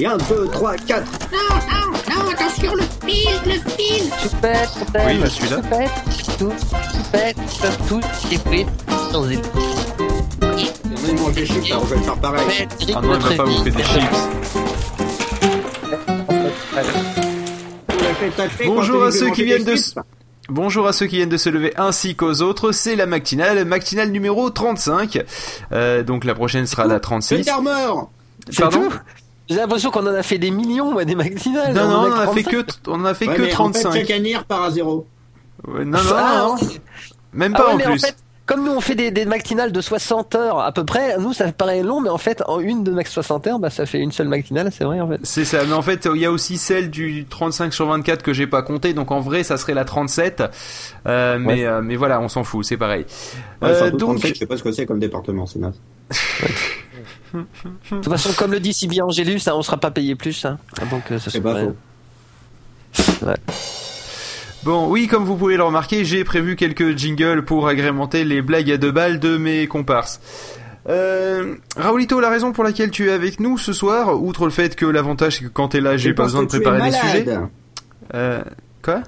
Et 1, 2, 3, 4. Non, non, non, attention, le fil, le fil. Choupette, choupette, Oui, je suis là. choupette, tout, choupette, tout, et frites dans une Même moi, j'ai chips, alors je vais le faire pareil. Ah non, elle va pas vous faire des chips. Bonjour à ceux qui viennent de... Bonjour à ceux qui viennent de se lever ainsi qu'aux autres, c'est la matinale, matinale numéro 35. Euh, donc la prochaine sera la C'est 36. Armor C'est Pardon tout? J'ai l'impression qu'on en a fait des millions, moi, des matinales. Non, non, on en a fait 35. que, on en a fait Ouais, que mais en fait, 35. chaque année, repart à zéro. Ouais, non, non, Ah, non, même Ah pas ouais, en mais plus. en fait, comme nous on fait des, des matinales de 60 heures à peu près, nous ça paraît long, mais en fait en une de max 60 heures, bah ça fait une seule matinale, c'est vrai en fait. C'est ça, mais en fait, il y a aussi celle du 35 sur 24 que j'ai pas compté, donc en vrai, ça serait la 37. Euh, mais, euh, mais voilà, on s'en fout, c'est pareil. Ouais, Euh, donc, 37, je sais pas ce que c'est comme département, c'est naze. De toute façon, comme le dit si bien Angélus, hein, on sera pas payé plus, hein. Ah, donc euh, ça se pas faux. Bon, oui, comme vous pouvez le remarquer, j'ai prévu quelques jingles pour agrémenter les blagues à deux balles de mes comparses. Euh, Raoulito, la raison pour laquelle tu es avec nous ce soir, outre le fait que l'avantage c'est que quand t'es là, j'ai pas besoin de préparer des sujets. Euh, quoi?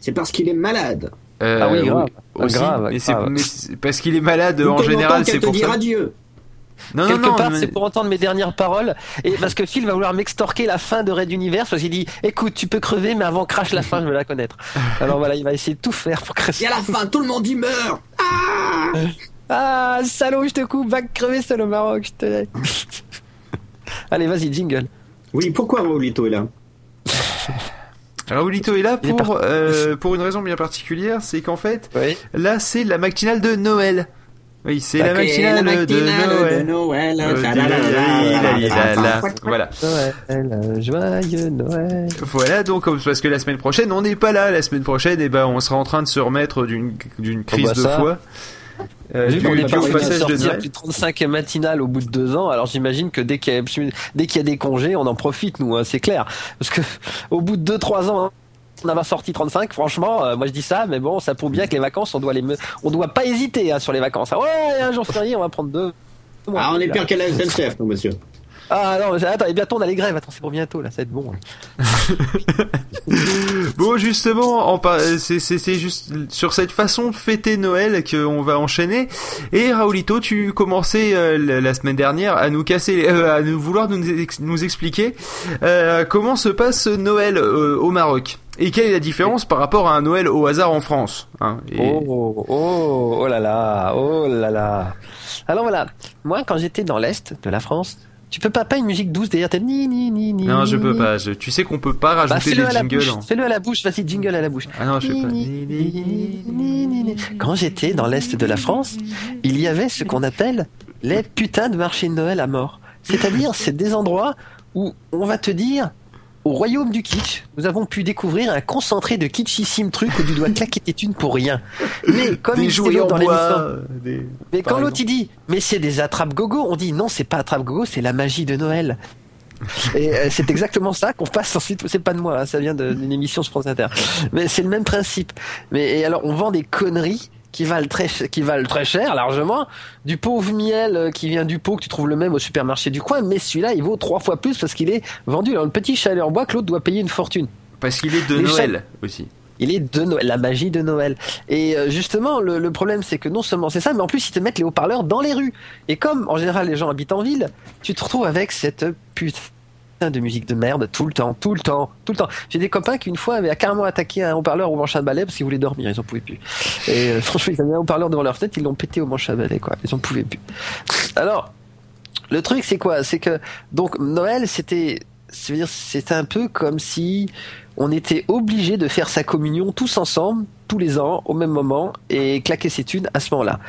C'est parce qu'il est malade. Euh, Ah oui, grave. aussi, Grave, mais grave. parce qu'il est malade en général, c'est qu'elle te pour dire ça. adieu. Non, Quelque non, part, mais- c'est pour entendre mes dernières paroles, et parce que Phil va vouloir m'extorquer la fin de Red Universe, parce qu'il dit, écoute, tu peux crever, mais avant crash la fin, je veux la connaître. Alors voilà, il va essayer de tout faire pour crasher. Et à la fin, tout le monde y meurt. Ah Ah, salaud, je te coupe, va crever seul au Maroc, je te Allez, vas-y, jingle. Oui, pourquoi Raulito est là? Raoulito est là est pour euh, pour une raison bien particulière, c'est qu'en fait, Oui. là c'est la matinale de Noël. Oui, c'est la matinale, la de matinale Noël. de Noël. Ta la la la la la la la. Voilà. Noël, joyeux Noël. Voilà, donc comme- parce que la semaine prochaine, on n'est pas là. La semaine prochaine, eh ben, on sera en train de se remettre d'une d'une crise bah de ça. foi. Euh, Vu dû- qu'on dû est au pas passage de sortir Noël. plus de 35 matinales au bout de deux ans, alors j'imagine que dès qu'il y, a, dès qu'il y a des congés, on en profite, nous, hein, c'est clair. Parce que au bout de deux, trois ans, hein, on a sorti 35, franchement, euh, moi je dis ça, mais bon, ça prouve bien que les vacances, on doit les, me- on doit pas hésiter hein, sur les vacances. Ah ouais, un jour férié, on va prendre deux. Ah, on est pire qu'à la SNCF, nous, monsieur? Ah non, attends, et bientôt on a les grèves. Attends, c'est pour bientôt là, ça va être bon. hein. Bon, justement, c'est juste sur cette façon de fêter Noël qu'on va enchaîner. Et Raoulito, tu commençais euh, la semaine dernière à nous casser, euh, à nous vouloir nous, ex- nous expliquer euh, comment se passe Noël au Maroc et quelle est la différence par rapport à un Noël au hasard en France. hein. Et- Oh, oh, oh là là, oh là là. Alors voilà, moi quand j'étais dans l'est de la France, tu peux pas pas une musique douce derrière tête ni ni ni ni. Non, je peux pas. Je- tu sais qu'on peut pas Bah, rajouter à la jingles. en- fais-le à la bouche, vas-y jingle à la bouche. Ah non, je sais pas. Ni, ni, ni, ni, ni. Quand j'étais dans l'est de la France, il y avait ce qu'on appelle les putains de marchés de Noël à mort. C'est-à-dire, c'est des endroits où on va te dire, au royaume du kitsch, nous avons pu découvrir un concentré de kitschissime truc où tu dois claquer tes thunes pour rien. Mais comme Des il dans bois. des- mais par quand l'autre il dit, mais c'est des attrape-gogo, on dit non, c'est pas attrape-gogo, c'est la magie de Noël. Et euh, c'est exactement ça qu'on passe ensuite. C'est pas de moi, hein, ça vient d'une émission sur France Inter. Mais c'est le même principe. Mais et alors on vend des conneries qui valent très ch- qui valent très cher largement. Du pauvre miel euh, qui vient du pot que tu trouves le même au supermarché du coin, mais celui-là il vaut trois fois plus parce qu'il est vendu dans le petit chalet en bois que l'autre doit payer une fortune. Parce qu'il est de Les Noël aussi. Il est de Noël, la magie de Noël. Et euh, justement, le, le problème, c'est que non seulement c'est ça, mais en plus, ils te mettent les haut-parleurs dans les rues. Et comme, en général, les gens habitent en ville, tu te retrouves avec cette putain de musique de merde tout le temps, tout le temps, tout le temps. J'ai des copains qui, une fois, avaient carrément attaqué un haut-parleur au manche à balai parce qu'ils voulaient dormir, ils en pouvaient plus. Et euh, franchement, ils avaient un haut-parleur devant leur tête, ils l'ont pété au manche à balai, quoi. Ils en pouvaient plus. Alors, le truc, c'est quoi? C'est que, donc, Noël, c'était, c'était un peu comme si on était obligé de faire sa communion tous ensemble, tous les ans, au même moment, et claquer ses thunes à ce moment-là.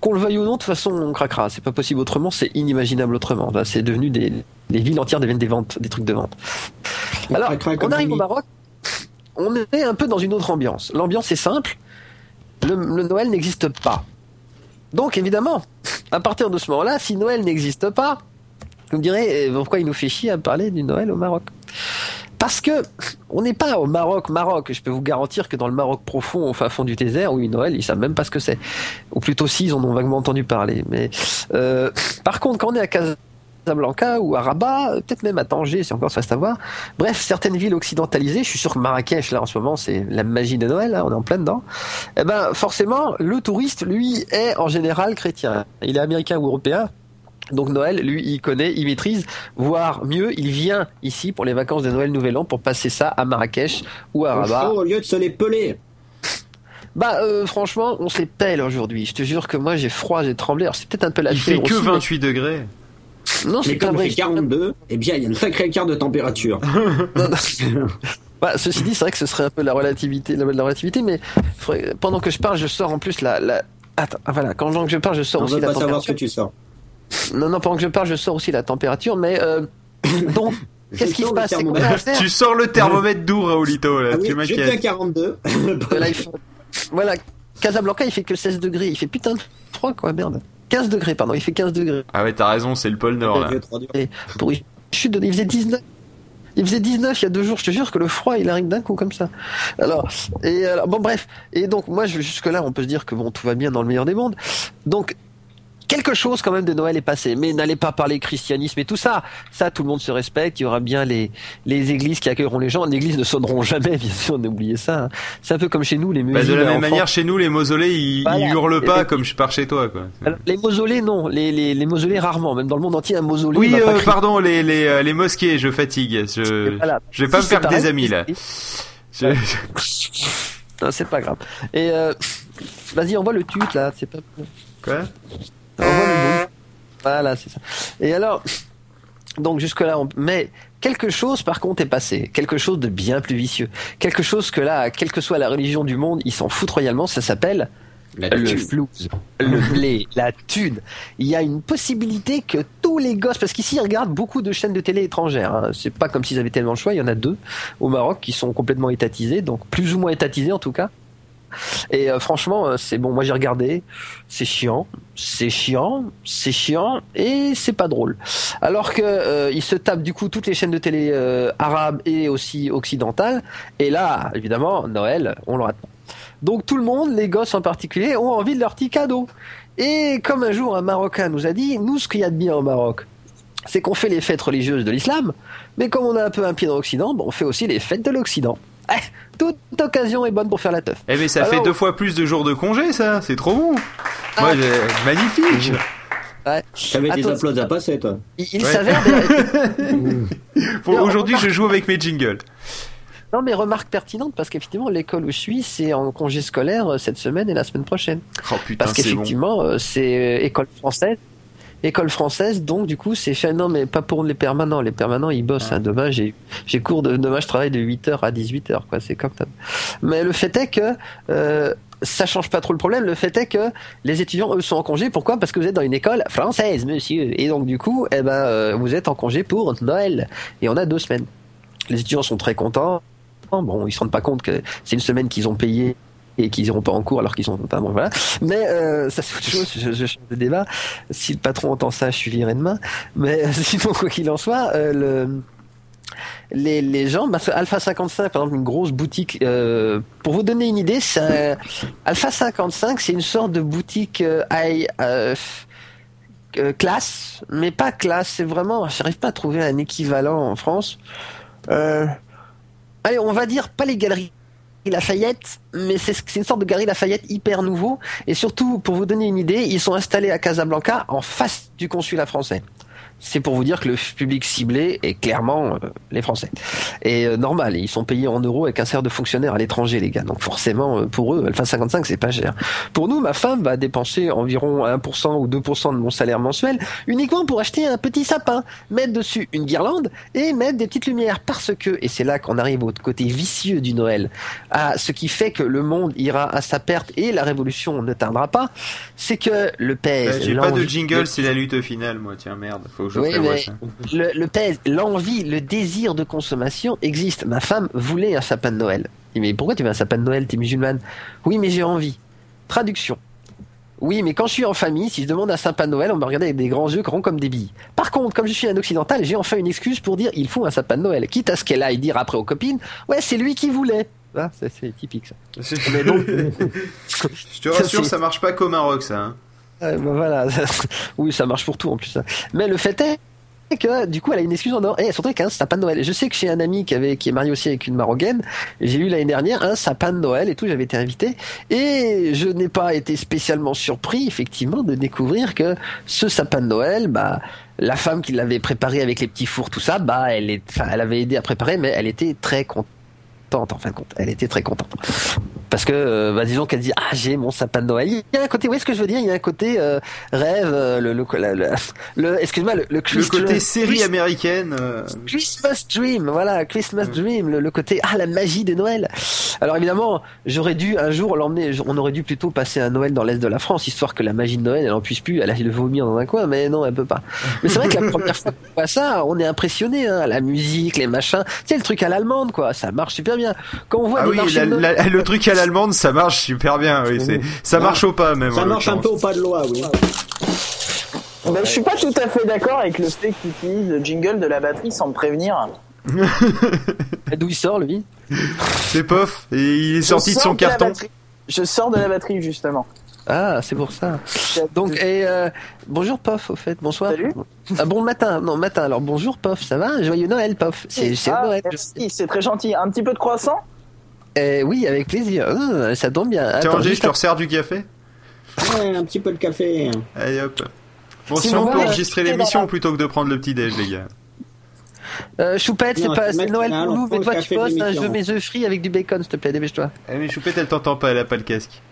Qu'on le veuille ou non, de toute façon, on craquera. C'est pas possible autrement, c'est inimaginable autrement. C'est devenu des, les villes entières deviennent des ventes, des trucs de vente. Alors, on arrive au. Maroc, on est un peu dans une autre ambiance. L'ambiance est simple, le, le Noël n'existe pas. Donc, évidemment, à partir de ce moment-là, si Noël n'existe pas, vous me direz, eh, pourquoi il nous fait chier à parler du Noël au Maroc? Parce que on n'est pas au Maroc, Maroc. Je peux vous garantir que dans le Maroc profond, au fin fond du désert, oui, Noël, ils savent même pas ce que c'est. Ou plutôt si, ils en ont vaguement entendu parler. Mais euh, par contre, quand on est à Casablanca ou à Rabat, peut-être même à Tanger, c'est encore ça reste à voir. Bref, certaines villes occidentalisées, je suis sûr que Marrakech, là, en ce moment, c'est la magie de Noël, là, on est en plein dedans. Eh ben, forcément, le touriste, lui, est en général chrétien. Il est américain ou européen. Donc Noël, lui, il connaît, il maîtrise, voire mieux, il vient ici pour les vacances de Noël Nouvel An pour passer ça à Marrakech ou à Rabat. Au lieu de se les peler. Bah euh, franchement, on se les pèle aujourd'hui. Je te jure que moi j'ai froid, j'ai tremblé. Alors c'est peut-être un peu la Il fait que aussi, 28 degrés. Non, Mais c'est pas comme vrai. il fait 42, eh bien, il y a une sacrée écart de température. Bah, ceci dit, c'est vrai que ce serait un peu la relativité, la, la relativité, mais faudrait- pendant que je parle, je sors en plus la. la... Attends, ah, voilà, quand je parle, je sors On aussi veut la pas savoir ce que température. tu sors. Non, non, pendant que je parle, je sors aussi la température, mais euh, donc, qu'est-ce qui se passe? Tu sors le thermomètre d'où, Raoulito, là? Ah oui, Tu j'étais à m'inquiètes. 42. Voilà, il faut- voilà, Casablanca, il fait que 16 degrés. Il fait putain de froid, quoi, merde. 15 degrés, pardon, il fait 15 degrés. Ah ouais, t'as raison, c'est le pôle Nord, là. Et pour une chute, de- il faisait 19. Il faisait 19 il y a deux jours, je te jure que le froid il arrive d'un coup comme ça. Alors, et alors, bon bref, et donc moi je- jusque là on peut se dire que bon tout va bien dans le meilleur des mondes. Donc quelque chose quand même de Noël est passé, mais n'allez pas parler christianisme et tout ça. Ça tout le monde se respecte, il y aura bien les les églises qui accueilleront les gens, les églises ne sonneront jamais bien sûr, on a oublié ça. hein. C'est un peu comme chez nous les musées. Bah, de la même manière, France. chez nous, les mausolées, ils, Voilà. ils hurlent pas les- comme je pars chez toi, quoi. Alors, les mausolées non, les, les les mausolées rarement, même dans le monde entier un mausolée. Oui, euh, pardon, les, les, euh, les mosquées, je fatigue. Je, Voilà. je vais pas Si, me faire des amis, là. c'est- Je- Non, c'est pas grave. Et euh, vas-y, envoie le tut là, c'est pas. Quoi? Envoie le bruit. Voilà, c'est ça. Et alors, donc jusque là, on... mais quelque chose par contre est passé, quelque chose de bien plus vicieux, quelque chose que là, quelle que soit la religion du monde, ils s'en foutent royalement. Ça s'appelle La le thune. flouze, le blé, la thune. Il y a une possibilité que tous les gosses, parce qu'ici ils regardent beaucoup de chaînes de télé étrangères. Hein. C'est pas comme s'ils avaient tellement le choix. Il y en a deux au Maroc qui sont complètement étatisés, donc plus ou moins étatisés en tout cas. Et euh, franchement, euh, c'est bon. Moi j'ai regardé, c'est chiant, c'est chiant, c'est chiant et c'est pas drôle. Alors que euh, se tapent du coup toutes les chaînes de télé arabes et aussi occidentales. Et là, évidemment, Noël, on le. Donc tout le monde, les gosses en particulier, ont envie de leur petit cadeau. Et comme un jour un Marocain nous a dit, nous ce qu'il y a de bien au Maroc, c'est qu'on fait les fêtes religieuses de l'islam, mais comme on a un peu un pied dans l'Occident, on fait aussi les fêtes de l'Occident. Eh, toute occasion est bonne pour faire la teuf. Eh mais ça Alors- fait deux fois plus de jours de congé, ça. C'est trop bon. Ah. Moi, j'ai- magnifique. Ouais. T'avais des applauses à passer, toi. Il, il Ouais. s'avère. Pour Alors, aujourd'hui, je joue avec mes jingles. non, mais remarque pertinente parce qu'effectivement, l'école où je suis, c'est en congé scolaire euh, cette semaine et la semaine prochaine. Oh putain, Parce c'est bon. qu'effectivement, euh, c'est euh, école française. École française, donc du coup, c'est fait. Non, mais pas pour les permanents. Les permanents, ils bossent. Ah. hein. Demain, j'ai j'ai cours de demain, je travaille de 8h à 18h. Quoi, c'est comme ça. Mais le fait est que euh, ça change pas trop le problème. Le fait est que les étudiants, eux, sont en congé. Pourquoi? Parce que vous êtes dans une école française, monsieur. Et donc du coup, eh ben, euh, vous êtes en congé pour Noël. Et on a deux semaines. Les étudiants sont très contents. Bon, ils se rendent pas compte que c'est une semaine qu'ils ont payé et qu'ils iront pas en cours alors qu'ils sont pas bon voilà mais euh, ça c'est autre chose je, change de débat si le patron entend ça je suis viré demain mais euh, sinon quoi qu'il en soit euh, le les, gens, Alpha 55, par exemple, une grosse boutique. pour vous donner une idée, Alpha 55, c'est une sorte de boutique high, euh, classe, mais pas classe. C'est vraiment, j'arrive pas à trouver un équivalent en France. Allez, on va dire pas les galeries Lafayette, mais c'est une sorte de galerie Lafayette hyper nouveau. Et surtout, pour vous donner une idée, ils sont installés à Casablanca en face du consulat français. C'est pour vous dire que le public ciblé est clairement euh, les Français. Et euh, normal, ils sont payés en euros avec un salaire de fonctionnaire à l'étranger, les gars. Donc forcément, euh, pour eux, Alpha 55, c'est pas cher. Pour nous, ma femme va dépenser environ 1% ou 2% de mon salaire mensuel uniquement pour acheter un petit sapin, mettre dessus une guirlande et mettre des petites lumières. Parce que, et c'est là qu'on arrive au côté vicieux du Noël, à ce qui fait que le monde ira à sa perte et la révolution ne tardera pas, c'est que le pèse. J'ai pas de jingle, c'est la lutte finale, moi. Tiens, merde. Faut je Oui, mais- le, le pèse, l'envie, le désir de consommation existe. Ma femme voulait un sapin de Noël. Je dis, mais pourquoi tu veux un sapin de Noël T'es musulmane? Oui, mais j'ai envie. Traduction. Oui, mais quand je suis en famille, si je demande un sapin de Noël, on me regarde avec des grands yeux grands comme des billes. Par contre, comme je suis un occidental, j'ai enfin une excuse pour dire il faut un sapin de Noël. Quitte à ce qu'elle aille dire après aux copines, ouais, c'est lui qui voulait. Ah, c'est c'est typique ça. Mais donc, Je te rassure, ça marche pas qu'au Maroc, ça. hein. Ben voilà. oui, ça marche pour tout en plus. hein. Mais le fait est que du coup elle a une excuse en or et surtout avec un sapin de Noël. Je sais que j'ai un ami qui avait qui est marié aussi avec une marocaine. J'ai eu l'année dernière un sapin de Noël et tout. J'avais été invité et je n'ai pas été spécialement surpris effectivement de découvrir que ce sapin de Noël, bah la femme qui l'avait préparé avec les petits fours tout ça, bah elle est, elle avait aidé à préparer, mais elle était très contente en fin de compte. Elle était très contente. Parce que, euh, bah, disons qu'elle dit, ah, j'ai mon sapin de Noël. Il y a un côté, oui, ce que je veux dire, il y a un côté euh, rêve, euh, le, le, le, le excuse-moi, le, le, le côté série américaine. Christmas Dream, voilà, Christmas Dream, le, le côté ah la magie de Noël. Alors évidemment, j'aurais dû un jour l'emmener, on aurait dû plutôt passer un Noël dans l'est de la France, histoire que la magie de Noël elle en puisse plus, elle a le vomir dans un coin, mais non, elle peut pas. Mais c'est vrai que la première fois qu'on voit ça, on est impressionné, hein, la musique, les machins, tu sais le truc à l'allemande quoi, ça marche super bien. Quand on voit Ah des oui, marchés la- de Noël- la- le truc à l'allemande, ça marche super bien. Oui, c'est, ça marche au pas même. Ça marche un peu au pas de loi, oui. Ben, je suis pas tout à fait d'accord avec le fait qu'il utilise le jingle de la batterie sans me prévenir. d'où il sort lui? C'est pof. Il est Je sorti de son carton. Je sors de la batterie justement. Ah, c'est pour ça. Donc, et euh, bonjour Pof, au fait, bonsoir. Salut. Ah, bon matin, non matin. Alors bonjour Pof, ça va? Joyeux Noël Pof. C'est c'est Ah, Noël. merci, c'est très gentil. Un petit peu de croissant? Eh oui, avec plaisir. Ah, ça tombe bien. Tiens, Angers, je te resserre du café? Ouais, un petit peu de café. Allez hop. Bon, Si on peut enregistrer l'émission plutôt que de prendre le petit déj, les gars. Euh, Choupette, c'est pas, Noël pour nous, mais toi tu de bosses, hein, je l'émission. veux mes œufs frits avec du bacon, s'il te plaît, dépêche-toi. Eh mais Choupette, elle t'entend pas, elle a pas le casque.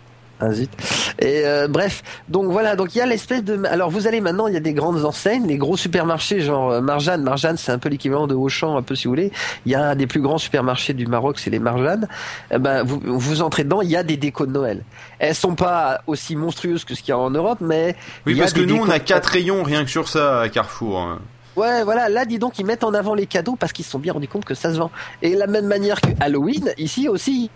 Ah zut. Et euh, bref, donc voilà, donc il y a l'espèce de... Alors vous allez maintenant, il y a des grandes enseignes, les gros supermarchés, genre euh, Marjane. Marjane, c'est un peu l'équivalent de Auchan, un peu si vous voulez. Il y a un des plus grands supermarchés du Maroc, c'est les Marjane. Eh ben, vous, vous entrez dedans, il y a des décos de Noël. Elles sont pas aussi monstrueuses que ce qu'il y a en Europe, mais... Oui, parce que nous, on a quatre rayons rien que sur ça à Carrefour. hein. Ouais, voilà, là, dis donc, ils mettent en avant les cadeaux parce qu'ils se sont bien rendus compte que ça se vend. Et la même manière que Halloween, ici aussi,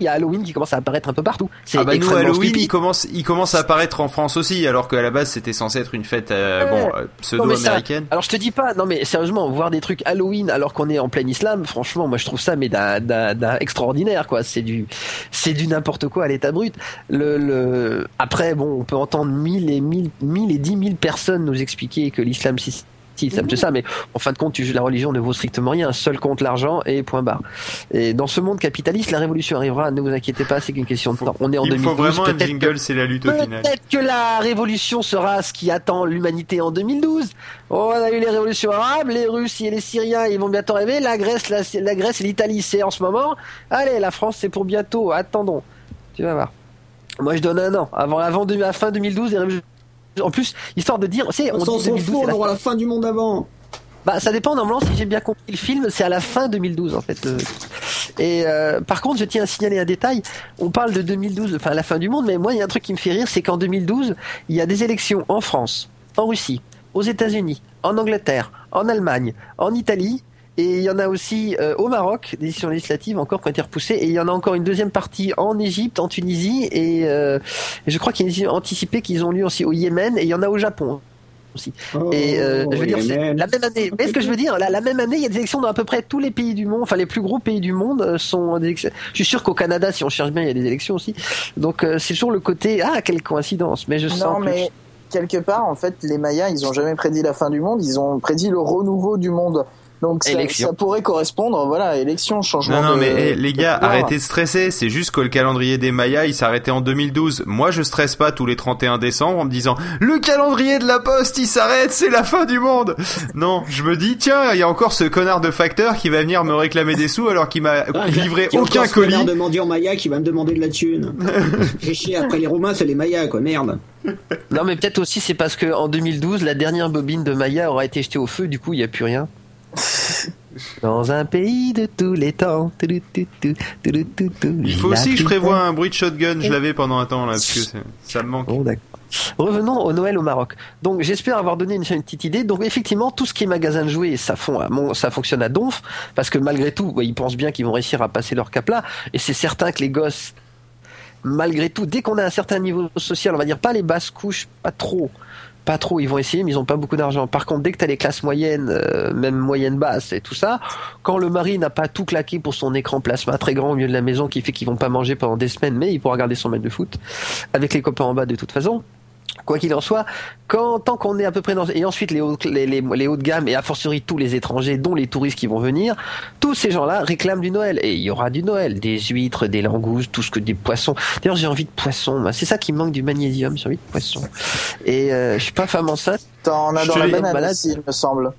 il y a Halloween qui commence à apparaître un peu partout. C'est Ah bah nous, Halloween, il commence, il commence à apparaître en France aussi, alors qu'à la base, c'était censé être une fête, euh, Ouais. bon, euh, pseudo-américaine. Alors je te dis pas, non mais sérieusement, voir des trucs Halloween alors qu'on est en plein islam, franchement, moi je trouve ça mais d'un, extraordinaire quoi. C'est du, c'est du n'importe quoi à l'état brut. Le, le, après bon, on peut entendre mille et mille, mille et dix mille personnes nous expliquer que l'islam si, ça me fait ça, mais en fin de compte, la religion ne vaut strictement rien. Seul compte l'argent et point barre. Et dans ce monde capitaliste, la révolution arrivera. Ne vous inquiétez pas, c'est qu'une question de temps. On est en Il 2012. faut vraiment un peut-être que- jingle, c'est la lutte au final. Peut-être que la révolution sera ce qui attend l'humanité en 2012. Oh, on a eu les révolutions arabes, les Russes et les Syriens, ils vont bientôt arriver. La Grèce, la, la Grèce et l'Italie, c'est en ce moment. Allez, la France, c'est pour bientôt. Attendons. Tu vas voir. Moi, je donne un an. Avant, avant la fin 2012, les révolutions- En plus, histoire de dire, c'est, on s'en dit s'en 2012, fout, on la aura la fin du monde avant. bah, ça dépend normalement si j'ai bien compris le film, c'est à la fin 2012 en fait. Et euh, par contre, je tiens à signaler un détail. On parle de 2012, enfin la fin du monde, mais moi il y a un truc qui me fait rire, c'est qu'en 2012, il y a des élections en France, en Russie, aux États-Unis, en Angleterre, en Allemagne, en Italie. Et il y en a aussi euh, au Maroc, des élections législatives encore qui ont été repoussées. Et il y en a encore une deuxième partie en Égypte, en Tunisie. Et, euh, et je crois qu'il y a une anticipé qu'ils ont lieu aussi au Yémen. Et il y en a au Japon aussi. Et euh, Oh, je veux dire, c'est la même année. Mais ce que je veux dire, la, la même année, il y a des élections dans à peu près tous les pays du monde. Enfin, les plus gros pays du monde euh, sont des élections. Je suis sûr qu'au Canada, si on cherche bien, il y a des élections aussi. Donc euh, c'est toujours le côté ah quelle coïncidence. Mais je sens Non, que mais quelque part, en fait, les Mayas, ils ont jamais prédit la fin du monde, ils ont prédit le renouveau du monde. Donc ça, pourrait correspondre, voilà, élection, changement Non, non, de- mais eh, les gars, de arrêtez de stresser. C'est juste que le calendrier des Mayas, il s'arrêtait en 2012. Moi, je stresse pas tous les 31 décembre en me disant le calendrier de la Poste, il s'arrête, c'est la fin du monde. Non, je me dis tiens, il y a encore ce connard de facteur qui va venir me réclamer des sous alors qu'il m'a Ah, livré il y a aucun encore ce colis. de mendiant Maya qui va me demander de la thune. Chier, après les Romains, c'est les Mayas, quoi, merde. non, mais peut-être aussi c'est parce que en 2012, la dernière bobine de Maya aura été jetée au feu. Du coup, il y a plus rien. Dans un pays de tous les temps. Tu, tu, tu, tu, tu, tu, tu, Il faut aussi que je prévoie un bruit de shotgun. Je l'avais pendant un temps là parce que ça me manque. Bon, d'accord. Revenons au Noël au Maroc. Donc j'espère avoir donné une, une petite idée. Donc effectivement, tout ce qui est magasin de jouets, ça, fond, ça fonctionne à donf, parce que malgré tout, ouais, ils pensent bien qu'ils vont réussir à passer leur cap là. Et c'est certain que les gosses, malgré tout, dès qu'on a un certain niveau social, on va dire pas les basses couches, pas trop. Pas trop, ils vont essayer, mais ils ont pas beaucoup d'argent. Par contre, dès que tu as les classes moyennes, euh, même moyennes basses et tout ça, quand le mari n'a pas tout claqué pour son écran plasma très grand au milieu de la maison qui fait qu'ils vont pas manger pendant des semaines, mais il pourra regarder son match de foot avec les copains en bas de toute façon. Quoi qu'il en soit, quand, tant qu'on est à peu près dans... Et ensuite, les hauts, les, les, les hauts de gamme, et a fortiori tous les étrangers, dont les touristes qui vont venir, tous ces gens-là réclament du Noël. Et il y aura du Noël. Des huîtres, des langoustes, tout ce que des poissons. D'ailleurs, j'ai envie de poissons. C'est ça qui manque du magnésium, j'ai envie de poissons. Et euh, je suis pas femme enceinte. T'en as dans la banane malade. aussi, il me semble.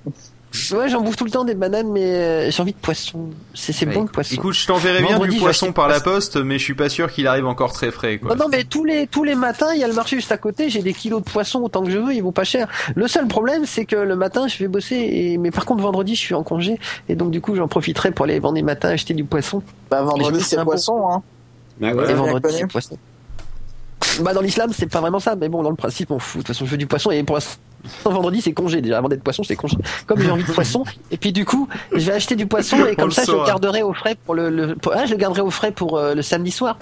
Ouais, j'en bouffe tout le temps des bananes, mais euh, j'ai envie de poissons. C'est c'est bon le poisson. Écoute, je t'enverrai bien du poisson par la poisson. poste, mais je suis pas sûr qu'il arrive encore très frais. Quoi. Non, non, mais tous les tous les matins, il y a le marché juste à côté. J'ai des kilos de poissons autant que je veux. Ils vont pas cher. Le seul problème, c'est que le matin, je vais bosser. Et mais par contre, vendredi, je suis en congé. Et donc du coup, j'en profiterai pour aller vendredi matin acheter du poisson. Bah, vendredi, c'est poisson, hein. Bah et voilà. bien vendredi, c'est poisson. Bah dans l'islam, c'est pas vraiment ça. Mais bon, dans le principe, on fout. De toute façon, je veux du poisson. Et pour l'instant, vendredi, c'est congé. Déjà, avant d'être poisson, c'est congé. Comme j'ai envie de poisson, et puis du coup, je vais acheter du poisson et comme ça, je saura. le garderai au frais pour le. le pour- ah, je le garderai au frais pour euh, le samedi soir.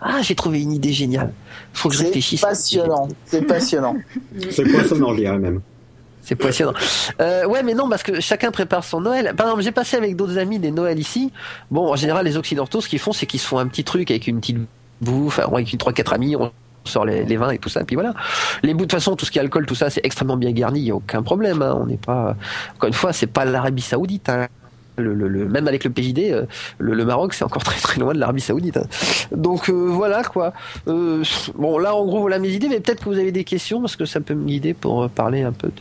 Ah, j'ai trouvé une idée géniale. Faut que je C'est réfléchisse. passionnant. C'est passionnant. C'est poissonnant, je dirais même. C'est passionnant. Euh, ouais, mais non, parce que chacun prépare son Noël. Par exemple, j'ai passé avec d'autres amis des Noëls ici. Bon, en général, les Occidentaux, ce qu'ils font, c'est qu'ils se font un petit truc avec une petite bouffe, enfin, avec une trois quatre amis, on sort les, les vins et tout ça, puis voilà. Les bouts de toute façon, tout ce qui est alcool, tout ça, c'est extrêmement bien garni, il y a aucun problème. Hein. On n'est pas, encore une fois, c'est pas l'Arabie Saoudite. Hein. Le, le, le- même avec le PJD, euh, le, le Maroc, c'est encore très très loin de l'Arabie Saoudite. hein. Donc euh, voilà quoi. Euh, bon, là, en gros, voilà mes idées, mais peut-être que vous avez des questions parce que ça peut me guider pour parler un peu. De...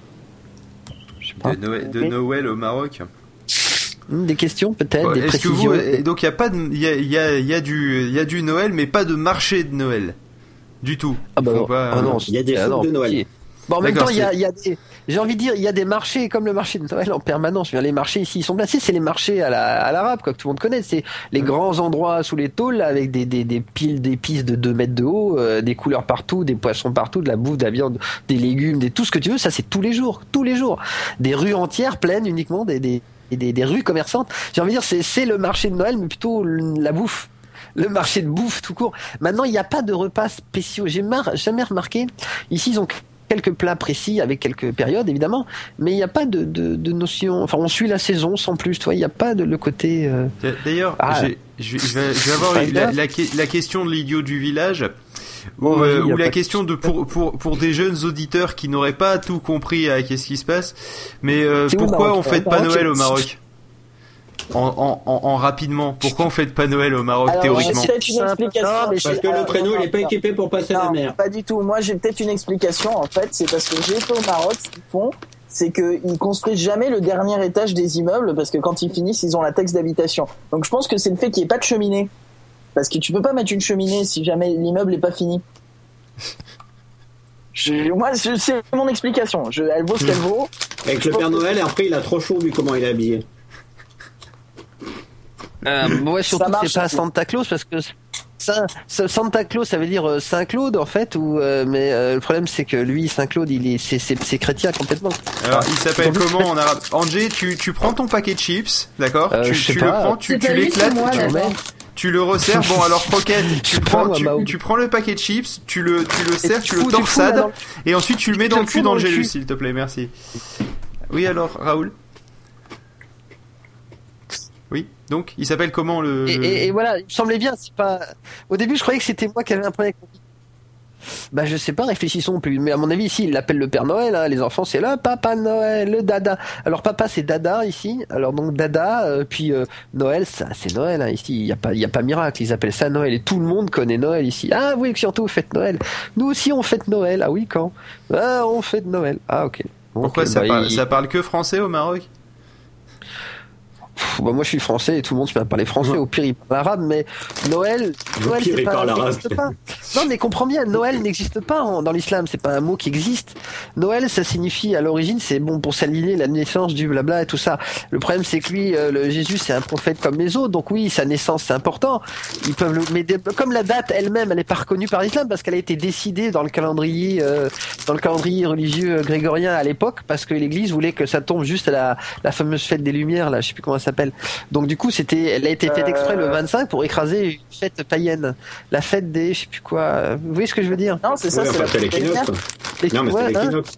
Je sais pas. De Noël, de Noël au Maroc. Hmm, Des questions peut-être, des que précisions. vous, donc il y a pas de, il y a, il y a, il y a du, il y a du Noël, mais pas de marché de Noël, du tout. Ah bah Faut non, pas, ah non, Il y a des ah de Noël. pitié. Bon, en même temps, il y a, y des, j'ai envie de dire, il y a des marchés comme le marché de Noël en permanence. Je veux dire, Les marchés ici, ils sont placés, c'est les marchés à la, à l'arabe, quoi, que tout le monde connaît. C'est les grands endroits sous les tôles, là, avec des, des, des piles d'épices de 2 mètres de haut, euh, des couleurs partout, des poissons partout, de la bouffe, de la viande, des légumes, des, tout ce que tu veux. Ça, c'est tous les jours, tous les jours. Des rues entières pleines uniquement, des, des, des, des rues commerçantes. J'ai envie de dire, c'est, c'est le marché de Noël, mais plutôt la bouffe le marché de bouffe tout court. Maintenant, il n'y a pas de repas spéciaux. J'ai mar- jamais remarqué. Ici, ils ont quelques plats précis avec quelques périodes, évidemment, mais il n'y a pas de, de, de notion. Enfin, on suit la saison sans plus. Tu vois, il n'y a pas de le côté. euh, D'ailleurs, Ah. je, je vais, je vais avoir la, question de l'idiot du village. Ou, vas-y, euh, ou la question de pour pour pour des jeunes auditeurs qui n'auraient pas tout compris à qu'est-ce qui se passe, mais euh, pourquoi on? fête pas Noël au Maroc? En, en, en, en rapidement, pourquoi on fête pas Noël au Maroc Alors, théoriquement j'ai peut-être une Simple. explication. Non, mais Parce que le traîneau, non, il est pas équipé pour passer la mer. pas du tout. Moi, j'ai peut-être une explication. En fait, c'est parce que j'ai été au Maroc. Ce qu'ils font, c'est qu'ils construisent jamais le dernier étage des immeubles parce que quand ils finissent, ils ont la taxe d'habitation. Donc, je pense que c'est le fait qu'il n'y ait pas de cheminée. Parce que tu peux pas mettre une cheminée si jamais l'immeuble n'est pas fini. Je- moi, c'est mon explication. Je, elle vaut ce qu'elle vaut. Avec le Père Noël, et après, il a trop chaud vu comment il est habillé. Euh, ouais, surtout c'est pas ça. Santa Claus parce que Saint, Saint- Santa Claus, ça veut dire euh, Saint Claude en fait. Ou euh, mais euh, le problème c'est que lui, Saint Claude, il est c'est c'est c'est chrétien complètement. Alors, il s'appelle comment en arabe? Angé, tu, tu prends ton paquet de chips, d'accord? Euh, Tu, je sais tu pas. le prends, tu, C'est tu l'éclates, tu, le resserres. Bon, alors croquette, tu prends, tu, tu prends le paquet de chips, tu le, tu le serres, tu tu le torsades, et ensuite tu le mets dans le cul d'Angélus, s'il te plaît, merci. Oui, alors, Raoul? Oui, donc, il s'appelle comment le... Et, le- et, et voilà, il me semblait bien. C'est pas. Au début, je croyais que c'était moi qui avais un problème avec. Bah je sais pas, réfléchissons plus. Mais à mon avis ici, il l'appelle le Père Noël. hein. Les enfants, c'est là, Papa Noël, le Dada. Alors papa, c'est Dada ici. Alors donc Dada, euh, puis euh, Noël, ça c'est Noël hein. ici. Il y a pas, il y a pas miracle. Ils appellent ça Noël et tout le monde connaît Noël ici. Ah oui, surtout faites Noël. Nous aussi on fête Noël. Ah oui quand? Ah on fête Noël. Ah ok. Pourquoi ça, bah, parle, il- ça parle que français au Maroc? Pff, bah, moi je suis français et tout le monde se met à parler français. Au pire il parle arabe, mais Noël, Noël c'est pas. Non mais comprends bien, Noël n'existe pas en- dans l'islam. C'est pas un mot qui existe. Noël ça signifie à l'origine c'est bon pour s'aligner la naissance du blabla et tout ça. Le problème c'est que lui, euh, le Jésus c'est un prophète comme les autres, donc oui sa naissance c'est important. Ils peuvent le, mais des- comme la date elle-même elle est pas reconnue par l'islam parce qu'elle a été décidée dans le calendrier euh, dans le calendrier religieux grégorien à l'époque parce que l'Église voulait que ça tombe juste à la, la fameuse fête des Lumières là, je sais plus comment s'appelle. Donc du coup, c'était, elle a été faite exprès le Euh. 25 pour écraser une fête païenne, la fête des, je sais plus quoi. Vous voyez ce que je veux dire? Non, c'est ça, Ouais, c'est enfin, Non, mais ouais, c'est hein. l'équinoxe.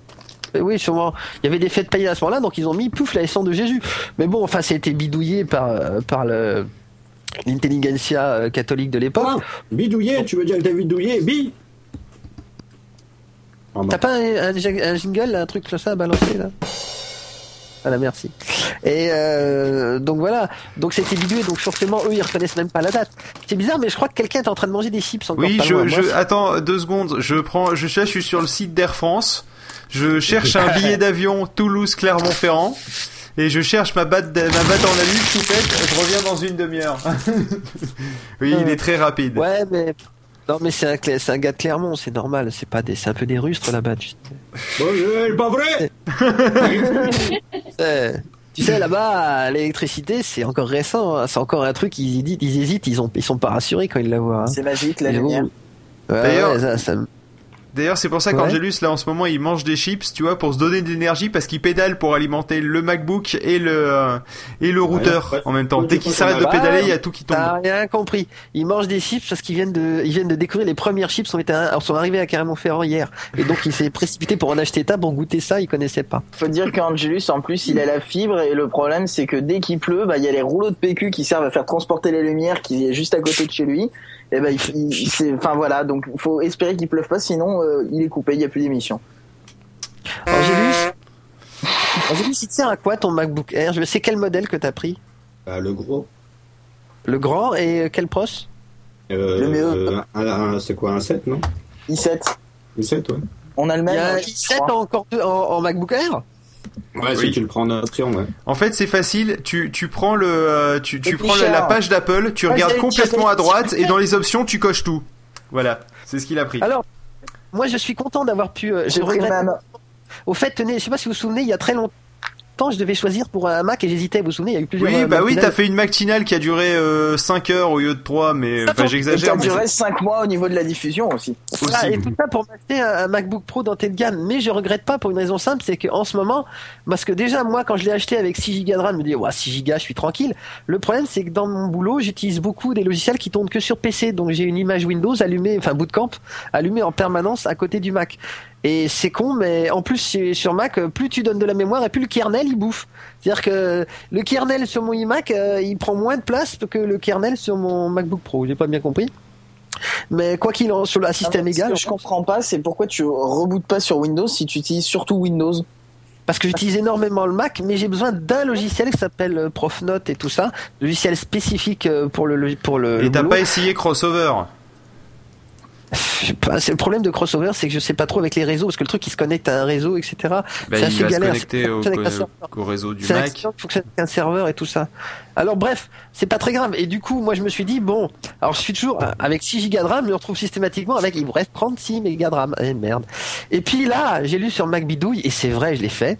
Euh, Oui, sûrement. Il y avait des fêtes païennes à ce moment-là, donc ils ont mis pouf la naissance de Jésus. Mais bon, enfin, ça a été bidouillé par euh, par le l'intelligentsia euh, catholique de l'époque. Ah, bidouillé, tu veux dire que t'as bidouillé? Bi. T'as pas un, un- un jingle, un truc comme ça à balancer là? Voilà, merci. Et euh, donc voilà, donc c'était bidoué, donc forcément eux ils reconnaissent même pas la date. C'est bizarre, mais je crois que quelqu'un est en train de manger des chips encore Oui, pas je, loin. Je, attends deux secondes. Je prends, je, là, je suis sur le site d'Air France. Je cherche un billet d'avion Toulouse-Clermont-Ferrand. Et je cherche ma batte, ma batte en alu, tout fait, je reviens dans une demi-heure. oui, il est très rapide. Ouais, mais non, mais c'est un, c'est un gars de Clermont, c'est normal. C'est pas des, c'est un peu des rustres là-bas. Tu sais. Bon, je- pas vrai Euh, tu sais, là-bas, l'électricité, c'est encore récent. hein. C'est encore un truc. Ils, hésitent, ils hésitent. Ils ont, ils sont pas rassurés quand ils la voient. hein. C'est magique la bon, lumière. ouais, D'ailleurs- ouais, ça- ça me- D'ailleurs, c'est pour ça Ouais. qu'Angelus, là, en ce moment, il mange des chips, tu vois, pour se donner de l'énergie, parce qu'il pédale pour alimenter le MacBook et le, euh, et le routeur ouais. en même temps. Dès qu'il s'arrête de pédaler, il y a tout qui tombe. T'as rien compris. Ils mangent des chips parce qu'ils viennent de, ils viennent de découvrir les premières chips sont, été, sont arrivées à Clermont-Ferrand hier. Et donc il s'est précipité pour en acheter tas pour goûter ça? Il connaissait pas. Faut dire qu'Angelus, en plus, il a la fibre et le problème, c'est que dès qu'il pleut, bah, il y a les rouleaux de PQ qui servent à faire transporter les lumières qui est juste à côté de chez lui. Et ben, il, il- c'est, enfin voilà, donc il faut espérer qu'il pleuve pas, sinon euh, il est coupé, il y a plus d'émission. Angélus, Angélus, il te sert à quoi ton MacBook Air? Je sais quel modèle que t'as pris. Bah, Le gros. Le grand et euh, quel pros? Euh, Le mieux. euh, c'est quoi, un 7, non? I7, Un 7, ouais. on a le Il même. y a un hein, i7 je crois. encore en MacBook Air? Ouais, Oui. si tu le prends en option, ouais. En fait, c'est facile. Tu, tu prends le, euh, tu, tu prends la, page d'Apple, tu Ouais, regardes complètement à droite, et dans les options, tu coches tout. Voilà. C'est ce qu'il a pris. Alors, moi je suis content d'avoir pu. euh, je regrette. Au fait, tenez, je sais pas si vous vous souvenez, il y a très longtemps, je devais choisir pour un Mac et j'hésitais. Vous vous souvenez, il y a eu plusieurs. Oui, euh, bah oui, t'as fait une matinale qui a duré euh, 5 heures au lieu de 3, mais enfin, Et ça j'exagère. mais durait 5 mois au niveau de la diffusion aussi. Voilà, et tout ça pour m'acheter un, un MacBook Pro d'entrée de gamme. Mais je regrette pas pour une raison simple, c'est qu'en ce moment, parce que déjà moi quand je l'ai acheté avec 6 Go de RAM, je me dis ouais 6 Go, je suis tranquille. Le problème c'est que dans mon boulot, j'utilise beaucoup des logiciels qui tournent que sur PC, donc j'ai une image Windows allumée, enfin Bootcamp, allumée en permanence à côté du Mac. Et c'est con, mais en plus sur Mac, plus tu donnes de la mémoire et plus le kernel il bouffe. C'est-à-dire que le kernel sur mon iMac, euh, il prend moins de place que le kernel sur mon MacBook Pro. J'ai pas bien compris. Mais quoi qu'il en sur le système Ah, ce égal, que je comprends pas, c'est pourquoi tu rebootes pas sur Windows si tu utilises surtout Windows. Parce que j'utilise énormément le Mac, mais j'ai besoin d'un logiciel qui s'appelle euh, ProfNote et tout ça, logiciel spécifique euh, pour le pour le. Et t'as pas essayé Crossover? C'est le problème de crossover, c'est que je sais pas trop avec les réseaux, parce que le truc il se connecte à un réseau, etc. bah, C'est Il assez va se galère. connecter au, un au- réseau du Mac. accident qui fonctionne avec un serveur et tout ça. Alors bref, c'est pas très grave. Et du coup, moi je me suis dit bon, alors je suis toujours euh, avec 6 Go de RAM, je me retrouve systématiquement avec il me reste 36 mégas de RAM. Eh merde. Et puis là, j'ai lu sur Mac Bidouille et c'est vrai, je l'ai fait.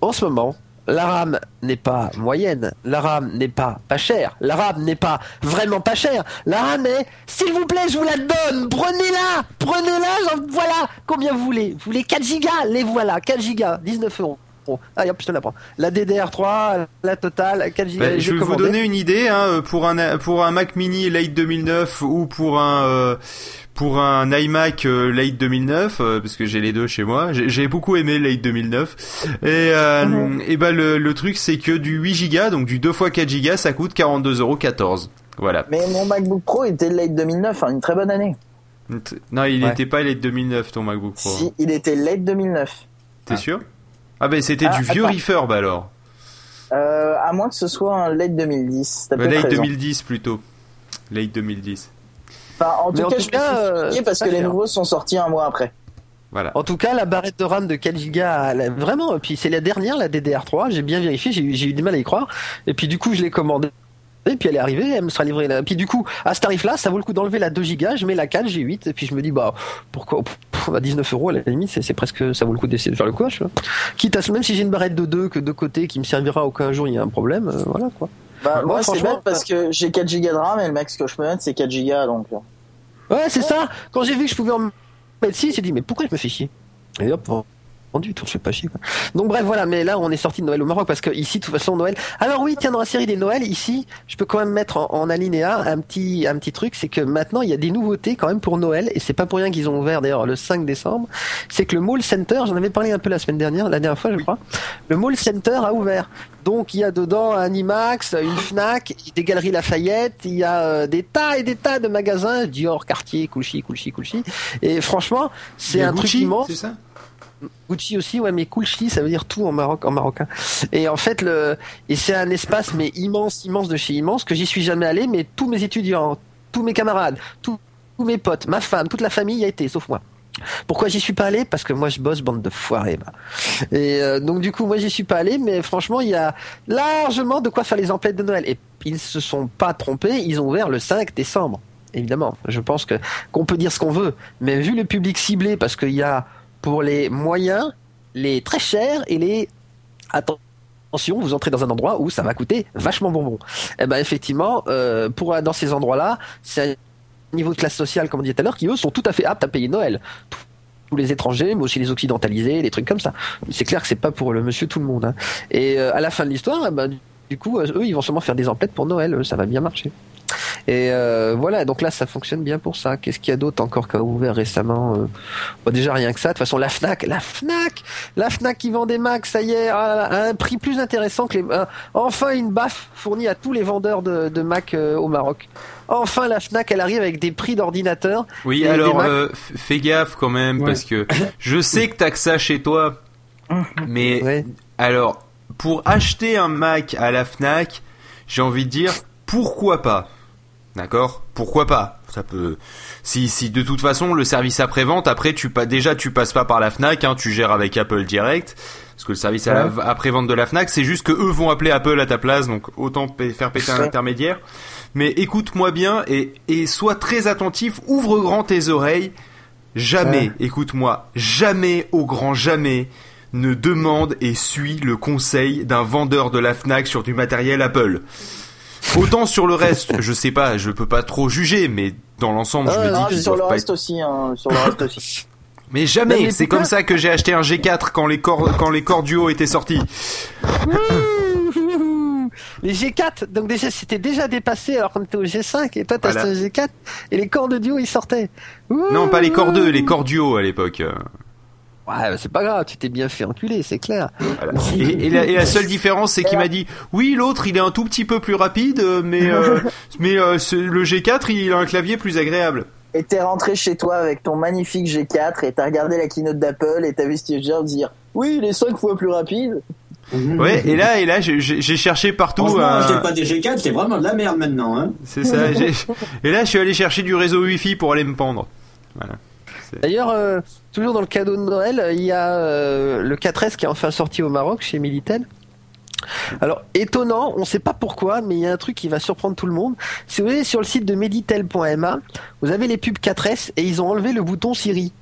En ce moment, la RAM n'est pas moyenne, la RAM n'est pas pas chère, la RAM n'est pas vraiment pas chère. La RAM est, s'il vous plaît, je vous la donne, prenez-la, prenez-la, voilà, combien vous voulez? Vous voulez 4 gigas? Les voilà, 4 gigas, 19 euros. Bon, allez hop, je te la prends. La DDR3, la totale, 4 gigas. Bah, je vais vous donner une idée hein, euh, pour un pour un Mac Mini late 2009 ou pour un euh, pour un iMac euh, late 2009 euh, parce que j'ai les deux chez moi. J'ai beaucoup aimé late 2009 et euh, et bah le, le truc c'est que du 8 Go donc du 2 x 4 Go ça coûte 42,14€. Voilà. Mais mon MacBook Pro était late 2009, hein, une très bonne année. Non, il Ouais. était pas late 2009 ton MacBook Pro. Si, il était late 2009. T'es sûr? Ah ben c'était Ah, du vieux attends. refurb alors. Euh, à moins que ce soit un late 2010. T'as Bah, peut-être late raison. 2010 plutôt. Late 2010. Enfin, en Mais tout en cas, tout je me cas, suis euh, parce que les nouveaux sont sortis un mois après. Voilà. En tout cas, la barrette de RAM de 4 Go, vraiment, et puis c'est la dernière, la DDR3, j'ai bien vérifié, j'ai eu, j'ai eu du mal à y croire. Et puis du coup, je l'ai commandée. Et puis elle est arrivée, elle me sera livrée là. Puis du coup, à ce tarif-là, ça vaut le coup d'enlever la 2 Go, je mets la 4, j'ai 8, et puis je me dis, bah, pourquoi, à 19 euros, à la limite, c'est, c'est presque, ça vaut le coup d'essayer de faire le coche. hein. Quitte à, ce- même si j'ai une barrette de 2 que de côté qui me servira aucun jour, il y a un problème, euh, voilà quoi. Bah, moi, c'est franchement, bête parce que j'ai 4 Go de RAM et le max que je peux mettre, c'est 4 Go, donc. euh. Ouais, c'est ça. Quand j'ai vu que je pouvais en mettre 6, j'ai dit, mais pourquoi je me fais chier? Et hop, rendu, tout, je fais pas chier. Quoi. Donc bref, voilà, mais là on est sorti de Noël au Maroc parce que ici, de toute façon, Noël. Alors oui, tiens, dans la série des Noëls, ici, je peux quand même mettre en, en alinéa un petit, un petit truc, c'est que maintenant il y a des nouveautés quand même pour Noël, et c'est pas pour rien qu'ils ont ouvert d'ailleurs le 5 décembre. C'est que le Mall Center, j'en avais parlé un peu la semaine dernière, la dernière fois, je crois. Le Mall Center a ouvert. Donc il y a dedans un IMAX, une Fnac, des galeries Lafayette, il y a euh, des tas et des tas de magasins, Dior, Cartier, Coolchi, Coolchi, Coolchi. Et franchement, c'est un truc immense. C'est ça? Gucci aussi, ouais, mais Coolchi, ça veut dire tout en Maroc, en marocain. Et en fait, le, et c'est un espace, mais immense, immense de chez immense, que j'y suis jamais allé, mais tous mes étudiants, tous mes camarades, tous, mes potes, ma femme, toute la famille y a été, sauf moi. Pourquoi j'y suis pas allé? Parce que moi je bosse bande de foirés. Et euh, donc du coup moi j'y suis pas allé, mais franchement il y a largement de quoi faire les emplettes de Noël. Et ils se sont pas trompés, ils ont ouvert le 5 décembre. Évidemment, je pense que qu'on peut dire ce qu'on veut, mais vu le public ciblé, parce qu'il y a pour les moyens, les très chers et les attention, vous entrez dans un endroit où ça va coûter vachement bonbon. Et ben effectivement, euh, pour dans ces endroits-là, c'est un niveau de classe sociale, comme on disait tout à l'heure, qui eux sont tout à fait aptes à payer Noël. Tous les étrangers, mais aussi les occidentalisés, les trucs comme ça. C'est clair que c'est pas pour le monsieur tout le monde. Hein. Et euh, à la fin de l'histoire, eh ben, du coup, euh, eux, ils vont sûrement faire des emplettes pour Noël. Ça va bien marcher. Et euh, voilà, donc là, ça fonctionne bien pour ça. Qu'est-ce qu'il y a d'autre encore qui a ouvert récemment euh? Bon, Déjà rien que ça. De toute façon, la Fnac, la Fnac, la Fnac qui vend des Macs, ça y est, ah, à un prix plus intéressant que les. enfin, une baffe fournie à tous les vendeurs de, de Mac euh, au Maroc. Enfin, la Fnac, elle arrive avec des prix d'ordinateurs. Oui, alors euh, fais gaffe quand même Ouais. parce que je sais que t'as que ça chez toi, mais Ouais. alors pour acheter un Mac à la Fnac, j'ai envie de dire pourquoi pas. D'accord Pourquoi pas Ça peut. Si, si de toute façon le service après vente, après tu pas déjà tu passes pas par la Fnac, hein, tu gères avec Apple direct. Parce que le service après vente de la Fnac, c'est juste que eux vont appeler Apple à ta place, donc autant faire péter un intermédiaire. Mais écoute-moi bien et, et sois très attentif, ouvre grand tes oreilles. Jamais, écoute-moi, jamais au grand jamais ne demande et suis le conseil d'un vendeur de la Fnac sur du matériel Apple. Autant sur le reste, je sais pas, je peux pas trop juger, mais dans l'ensemble, je me dis qu'ils sur le pas être- aussi, hein, sur le reste aussi. Mais jamais, mais c'est comme ça que j'ai acheté un G4 quand les corps quand les corps duo étaient sortis. Les G4, donc déjà c'était déjà dépassé alors qu'on était au G5 et toi t'as Voilà. acheté un G4 et les corps de duo ils sortaient. Non, pas les corps 2, les corps duo à l'époque. Ouais, bah, c'est pas grave, tu t'es bien fait enculer, c'est clair. voilà. Et, et la, et la seule différence, c'est qu'il m'a dit, oui, l'autre, il est un tout petit peu plus rapide, euh, mais euh, mais euh, ce- le G4, il a un clavier plus agréable. Et t'es rentré chez toi avec ton magnifique G4 et t'as regardé la keynote d'Apple et t'as vu Steve Jobs dire oui, il est 5 fois plus rapide. Ouais, et là, et là, j'ai- cherché partout. Franchement, acheter pas des G4, c'est vraiment de la merde maintenant. Hein. C'est ça. Et là, je suis allé chercher du réseau Wi-Fi pour aller me pendre. Voilà. D'ailleurs, euh, toujours dans le cadeau de Noël, il y a euh, le 4S qui est enfin sorti au Maroc chez Militel. Alors étonnant, on sait pas pourquoi, mais il y a un truc qui va surprendre tout le monde. Si vous allez sur le site de meditel.ma, vous avez les pubs 4S et ils ont enlevé le bouton Siri.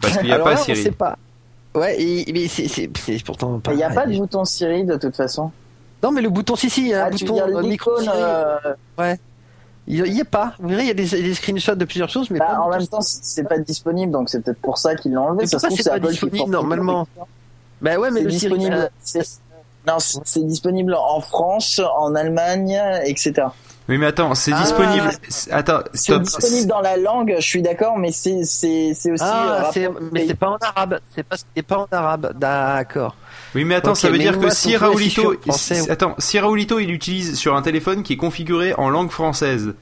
Parce qu'il n'y a Alors pas là, on Siri. sait pas. Ouais, et- mais c'est c'est- c'est pourtant pas. Il n'y a pas de bouton Siri de toute façon. Non, mais le bouton si si, il y a un Ah, bouton euh, micro Siri. euh, y- il y est pas. Vous verrez, il y a des, des screenshots de plusieurs choses, mais bah, pas en même temps, c'est pas disponible, donc c'est peut-être pour ça qu'ils l'ont enlevé. Mais Ça se trouve, c'est pas Apple disponible normalement? Bah ouais, mais le Siri. disponible. euh, Non, c'est disponible en France, en Allemagne, etc. Oui, mais attends, c'est Ah. disponible. c'est- Attends, C'est disponible dans la langue, je suis d'accord, mais c'est c'est c'est aussi. Ah, euh, mais c'est pas en arabe. C'est pas, c'est pas en arabe. D'accord. Oui, mais attends, ça veut dire que si Raoulito, français attends, si Raoulito, il utilise sur un téléphone qui est configuré en langue française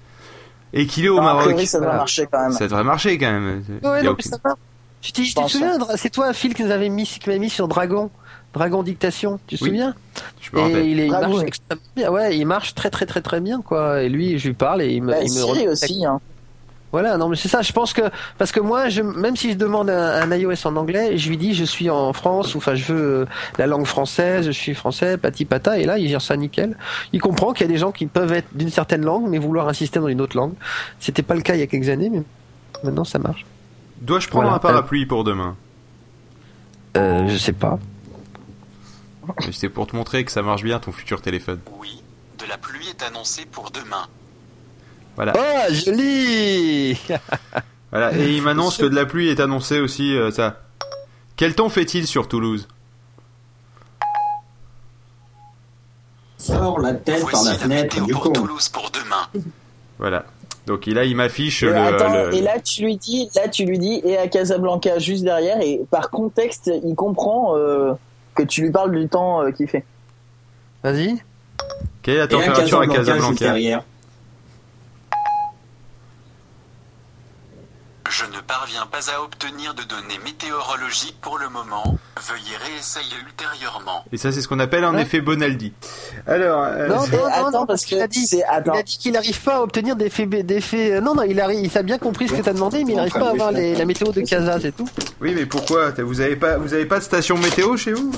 et qu'il est au Non, a Maroc, priori, ça Voilà. marcher quand même. ça devrait marcher quand même. Ouais, non, aucune- mais ça va. Tu, te souviens C'est toi, Phil, qui nous avait mis, qui m'avait mis sur Dragon? Dragon Dictation. Tu te Oui, souviens Je me Et rappelle. il, est, il marche oui. extrêmement bien. Ouais, il marche très très très très bien quoi. Et lui, je lui parle et il me. Bah, il me aussi, hein. Voilà, non mais c'est ça. Je pense que parce que moi, je, même si je demande un, un iOS en anglais, je lui dis je suis en France ou enfin je veux euh, la langue française, je suis français, pati pata, et là il gère ça nickel. Il comprend qu'il y a des gens qui peuvent être d'une certaine langue mais vouloir insister dans une autre langue. C'était pas le cas il y a quelques années, mais maintenant ça marche. Dois-je prendre Voilà. un parapluie pour demain? Euh, je sais pas. C'est pour te montrer que ça marche bien ton futur téléphone. Oui, de la pluie est annoncée pour demain. Voilà. Oh joli Voilà. Et il m'annonce que de la pluie est annoncée aussi. euh, ça. Quel temps fait-il sur Toulouse? Sors la tête par Voici la la fenêtre du pour. Toulouse pour demain. Voilà. Donc là, il m'affiche le, le- et là tu lui dis, là tu lui dis, et à Casablanca juste derrière, et par contexte, il comprend euh, que tu lui parles du temps euh, qu'il fait. Vas-y. Quelle est la température à Casablanca, parviens pas à obtenir de données météorologiques pour le moment. Veuillez réessayer ultérieurement. Et ça, c'est ce qu'on appelle un Ouais. effet Bonaldi. Alors, euh, Non, non, non, attends, non, parce que il a dit, c'est, il attends, a dit qu'il n'arrive pas à obtenir faits. euh, Non, non, il arrive, il a bien compris ce que t'as demandé, mais il n'arrive pas à avoir les- la météo de Casa, c'est tout. oui, mais pourquoi? Vous avez pas, vous avez pas de station météo chez vous?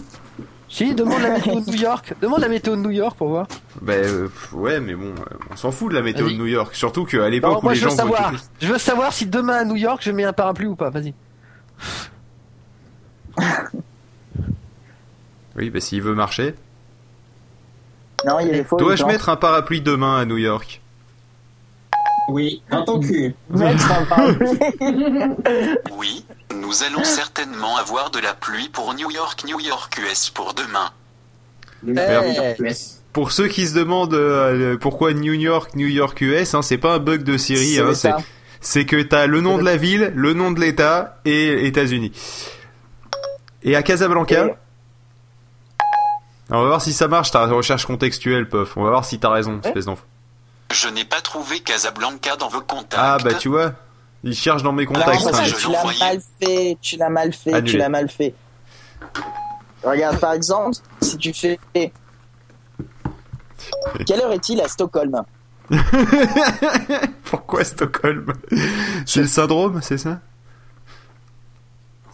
Si, demande la météo de New York. Demande la météo de New York pour voir. Ben euh, ouais, mais bon, euh, on s'en fout de la météo de. New York. Surtout qu'à l'époque où moi les je veux gens savoir. votaient- Je veux savoir si demain à New York je mets un parapluie ou pas. Vas-y. Oui, ben s'il veut marcher. non, il est faux. il Dois-je plante. mettre un parapluie demain à New York? Oui, dans ton cul. Oui, nous allons certainement avoir de la pluie pour New York, New York, US pour demain. Eh. Pour ceux qui se demandent euh, pourquoi New York, New York, US, hein, c'est pas un bug de Siri, C'est hein, c'est ça. c'est que t'as le nom de la ville, le nom de l'État et États-Unis. Et à Casablanca, Et- on va voir si ça marche ta recherche contextuelle, Puff. On va voir si t'as raison, espèce d'enfant. Je n'ai pas trouvé Casablanca dans vos contacts. Ah bah tu vois, il cherche dans mes Non, contacts. hein. tu l'as mal fait, tu l'as mal fait, Annulé. tu l'as mal fait. Regarde, par exemple, si tu fais. Quelle heure est-il à Stockholm Pourquoi Stockholm C'est le syndrome, c'est ça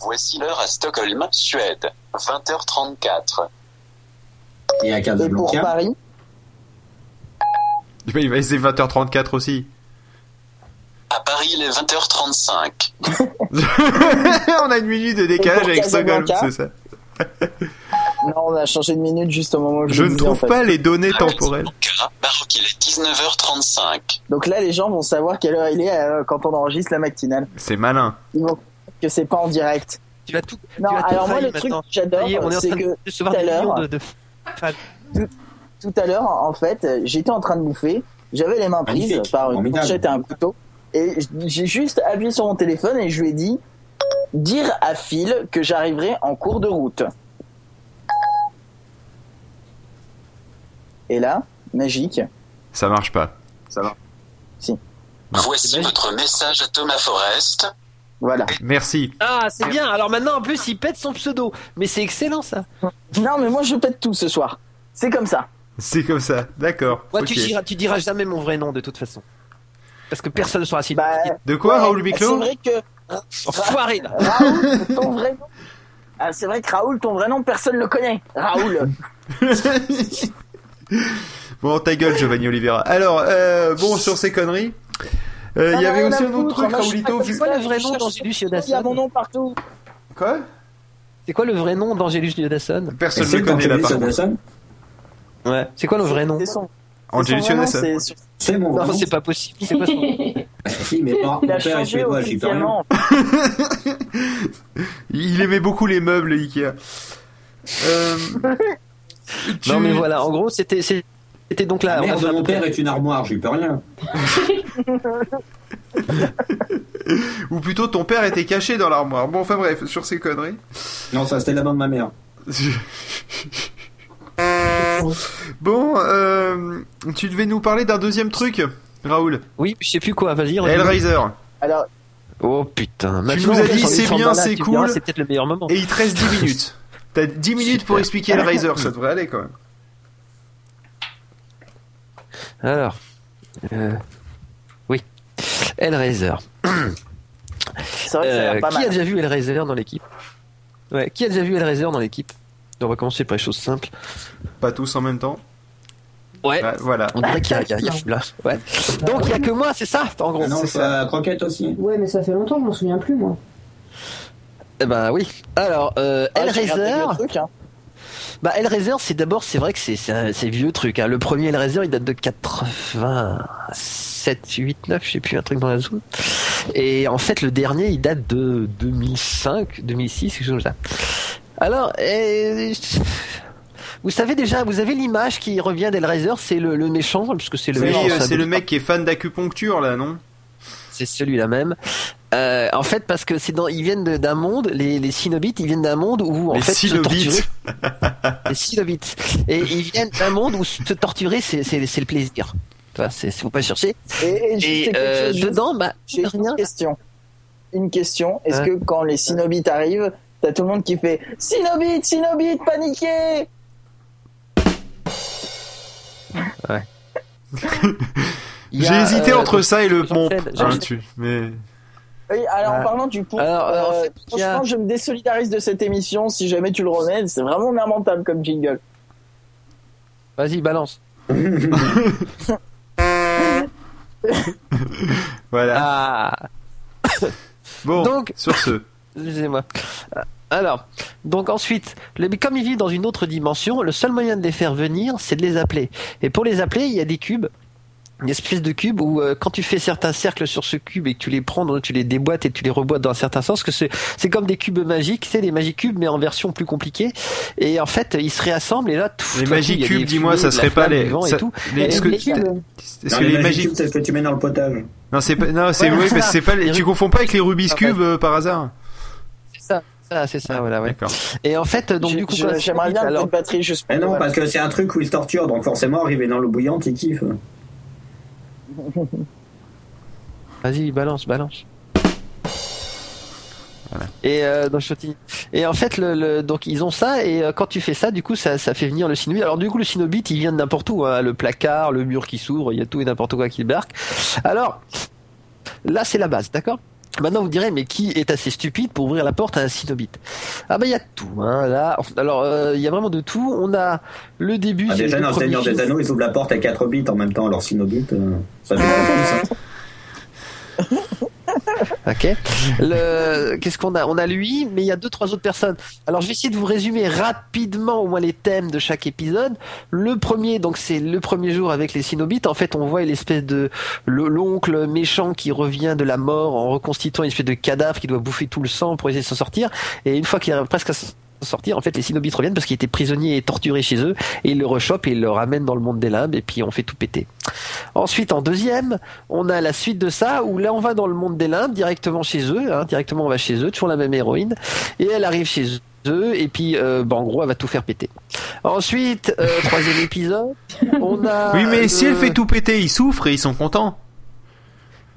Voici l'heure à Stockholm, Suède. 20h34. Et à Et pour Casablanca. Paris Bah, Il va essayer 20h34 aussi. À Paris, il est 20h35. on a une minute de décalage avec Stockholm, c'est ça. Non, on a changé de minute juste au moment où je, Je ne disais, trouve en fait. pas les données temporelles. Baroque, il est 19h35. Donc là, les gens vont savoir quelle heure il est euh, quand on enregistre la matinale. C'est malin. Ils vont que c'est pas en direct. Tu vas tout. Non, tu vas tout alors moi, failli le truc que j'adore, c'est que tout à des millions l'heure, de, de fans. tout à l'heure, en fait, j'étais en train de bouffer, j'avais les mains prises Magnifique, par une formidable. fourchette et un couteau, et j'ai juste appuyé sur mon téléphone et je lui ai dit dire à Phil que j'arriverai en cours de route. Et là, magique. Ça marche pas. Ça va. Non, Voici votre message à Thomas Forrest. Voilà. Merci. Ah, c'est bien. Alors maintenant, en plus, il pète son pseudo. Mais c'est excellent ça. Non, mais moi je pète tout ce soir. C'est comme ça. C'est comme ça. D'accord. Moi, tu, diras, tu diras jamais mon vrai nom de toute façon. Parce que personne ne saura si. Bah, De quoi, ouais, Raoul C'est Biclot vrai que Enfoiré là. Raoul, ton vrai nom. Ah, c'est vrai que Raoul, ton vrai nom, personne le connaît. Raoul. Bon, ta gueule, Giovanni Oliveira. Alors, euh, bon, sur ces conneries, euh, il y Non, avait aussi un autre truc, Raoulito. C'est quoi le vrai nom d'Angélus Il y a mon Yodasson nom partout. Quoi? C'est quoi le vrai nom d'Angélus Yodasson Personne ne C'est le connaît là, par contre. Ouais. C'est quoi le vrai nom. Angélus c'est son vrai mon Non, c'est pas possible. C'est quoi son nom Si, mais pas. Il a Mon père est changé suédois, j'y peux rien. officiellement. Il aimait beaucoup les meubles, Ikea. Euh, tu- Non mais voilà. En gros, c'était c'était donc là. La mère de mon père est une armoire, j'y peux rien. Ou plutôt, ton père était caché dans l'armoire. Bon, enfin bref, sur ces conneries. Non, ça c'était la main de ma mère. bon, euh, tu devais nous parler d'un deuxième truc, Raoul. Oui, je sais plus quoi. Vas-y. Hellraiser. Alors, Oh putain. nous Maintenant, as dit, c'est bien, c'est tu cool. C'est peut-être le meilleur moment. Et il te reste 10 minutes. T'as 10 minutes pour expliquer Hellraiser, ça devrait aller quand même. Alors, euh, oui, Hellraiser. c'est vrai que ça a Euh, pas qui a déjà vu Hellraiser dans l'équipe? Ouais, qui a déjà vu Hellraiser dans l'équipe? On va commencer par les choses simples. Pas tous en même temps. Ouais. Ouais, voilà. On dirait qu'il y a, y a- il y a Fula. Ouais. Donc il y a que moi, c'est ça, en gros. Ah non, c'est la croquette aussi. Ouais, mais ça fait longtemps, je m'en souviens plus, moi. Eh ben oui. Alors, euh, Ah, Hellraiser. hein. Bah Hellraiser, c'est d'abord, c'est vrai que c'est c'est un- c'est vieux truc. Hein. Le premier Hellraiser, il date de 87, 8, 9, je sais plus, un truc dans la zone. Et en fait, le dernier, il date de 2005, 2006, quelque chose comme ça. Alors, eh, vous savez déjà, vous avez l'image qui revient d'Hellraiser, c'est le, le méchant, parce que c'est le Oui, méchant. euh, c'est le mec qui est fan d'acupuncture là, non? C'est celui-là même. Euh, en fait, parce que c'est dans, ils viennent d'un monde, les, les Cenobites, ils viennent d'un monde où en Les fait se Cenobites. torturer, les Cenobites, et ils viennent d'un monde où se torturer, c'est c'est c'est le plaisir. Tu vois, c'est faut pas chercher. Et, et euh, chose, dedans, bah J'ai rien. une question. Une question. Est-ce Ouais. que quand les Cenobites arrivent, t'as tout le monde qui fait Cenobites, paniquez Il y J'ai a, hésité euh, entre ça et le pont. hein, Mais Oui, alors en Ouais. parlant du pont, Alors, alors, euh, a- franchement, je me désolidarise de cette émission si jamais tu le remets. C'est vraiment lamentable comme jingle. Vas-y, balance. voilà. Ah. Bon, Donc- sur ce. Excusez-moi. Alors, donc ensuite, les- comme ils vivent dans une autre dimension, le seul moyen de les faire venir, c'est de les appeler. Et pour les appeler, il y a des cubes, une espèce de cube où euh, quand tu fais certains cercles sur ce cube et que tu les prends, donc tu les déboîtes et tu les reboîtes dans un certain sens, que c'est c'est comme des cubes magiques, c'est des magic cubes mais en version plus compliquée. Et en fait, ils se réassemblent et là, tout Les Magic Cubes, dis-moi, ça serait pas les. ça- les- Est-ce que, les cubes, que Non, les les Magic Magic Cubes, c'est ce que tu mets dans le potage. Non, c'est pas. Non, c'est Ouais, oui, mais c'est pas. les- Tu confonds pas avec les Rubik's Ah, ouais. Cube euh, par hasard ça, ça, c'est ça, voilà, ouais. D'accord. Et en fait, donc du coup, J'aimerais bien alors, une batterie juste pour Eh non, voilà. parce que c'est un truc où ils se torturent, donc forcément, arriver dans l'eau bouillante, ils kiffent. Vas-y, balance, balance. Et euh, donc. Et en fait, le, le- donc ils ont ça et euh, quand tu fais ça, du coup, ça, ça fait venir le Cinobite. Alors du coup, le Cinobite, il vient de n'importe où. hein. Le placard, le mur qui s'ouvre, il y a tout et n'importe quoi qui débarque. Alors là, c'est la base, d'accord? Maintenant, vous direz, mais qui est assez stupide pour ouvrir la porte à un Cinobite Ah ben, il y a tout. Hein, là, alors euh, il y a vraiment de tout. On a le début. Ah, déjà, le dans Seigneur des. Anneaux, ils ouvrent la porte à 4 bits en même temps, alors Cinobite, euh, ça fait plus, ça. Ok. Le... Qu'est-ce qu'on a? On a lui, mais il y a deux, trois autres personnes. Alors, je vais essayer de vous résumer rapidement au moins les thèmes de chaque épisode. Le premier, donc c'est le premier jour avec les Cenobites. En fait, on voit l'espèce de le- l'oncle méchant qui revient de la mort en reconstituant une espèce de cadavre qui doit bouffer tout le sang pour essayer de s'en sortir. Et une fois qu'il arrive presque à sortir, en fait, les Cenobites reviennent parce qu'il était prisonnier et torturé chez eux, et ils le rechopent et ils le ramènent dans le monde des limbes, et puis on fait tout péter. Ensuite, en deuxième, on a la suite de ça, où là, on va dans le monde des limbes, directement chez eux, hein, directement on va chez eux, toujours la même héroïne, et elle arrive chez eux, et puis, euh, bah, en gros, elle va tout faire péter. Ensuite, euh, troisième épisode, on a... Oui, mais si le- elle fait tout péter, ils souffrent et ils sont contents.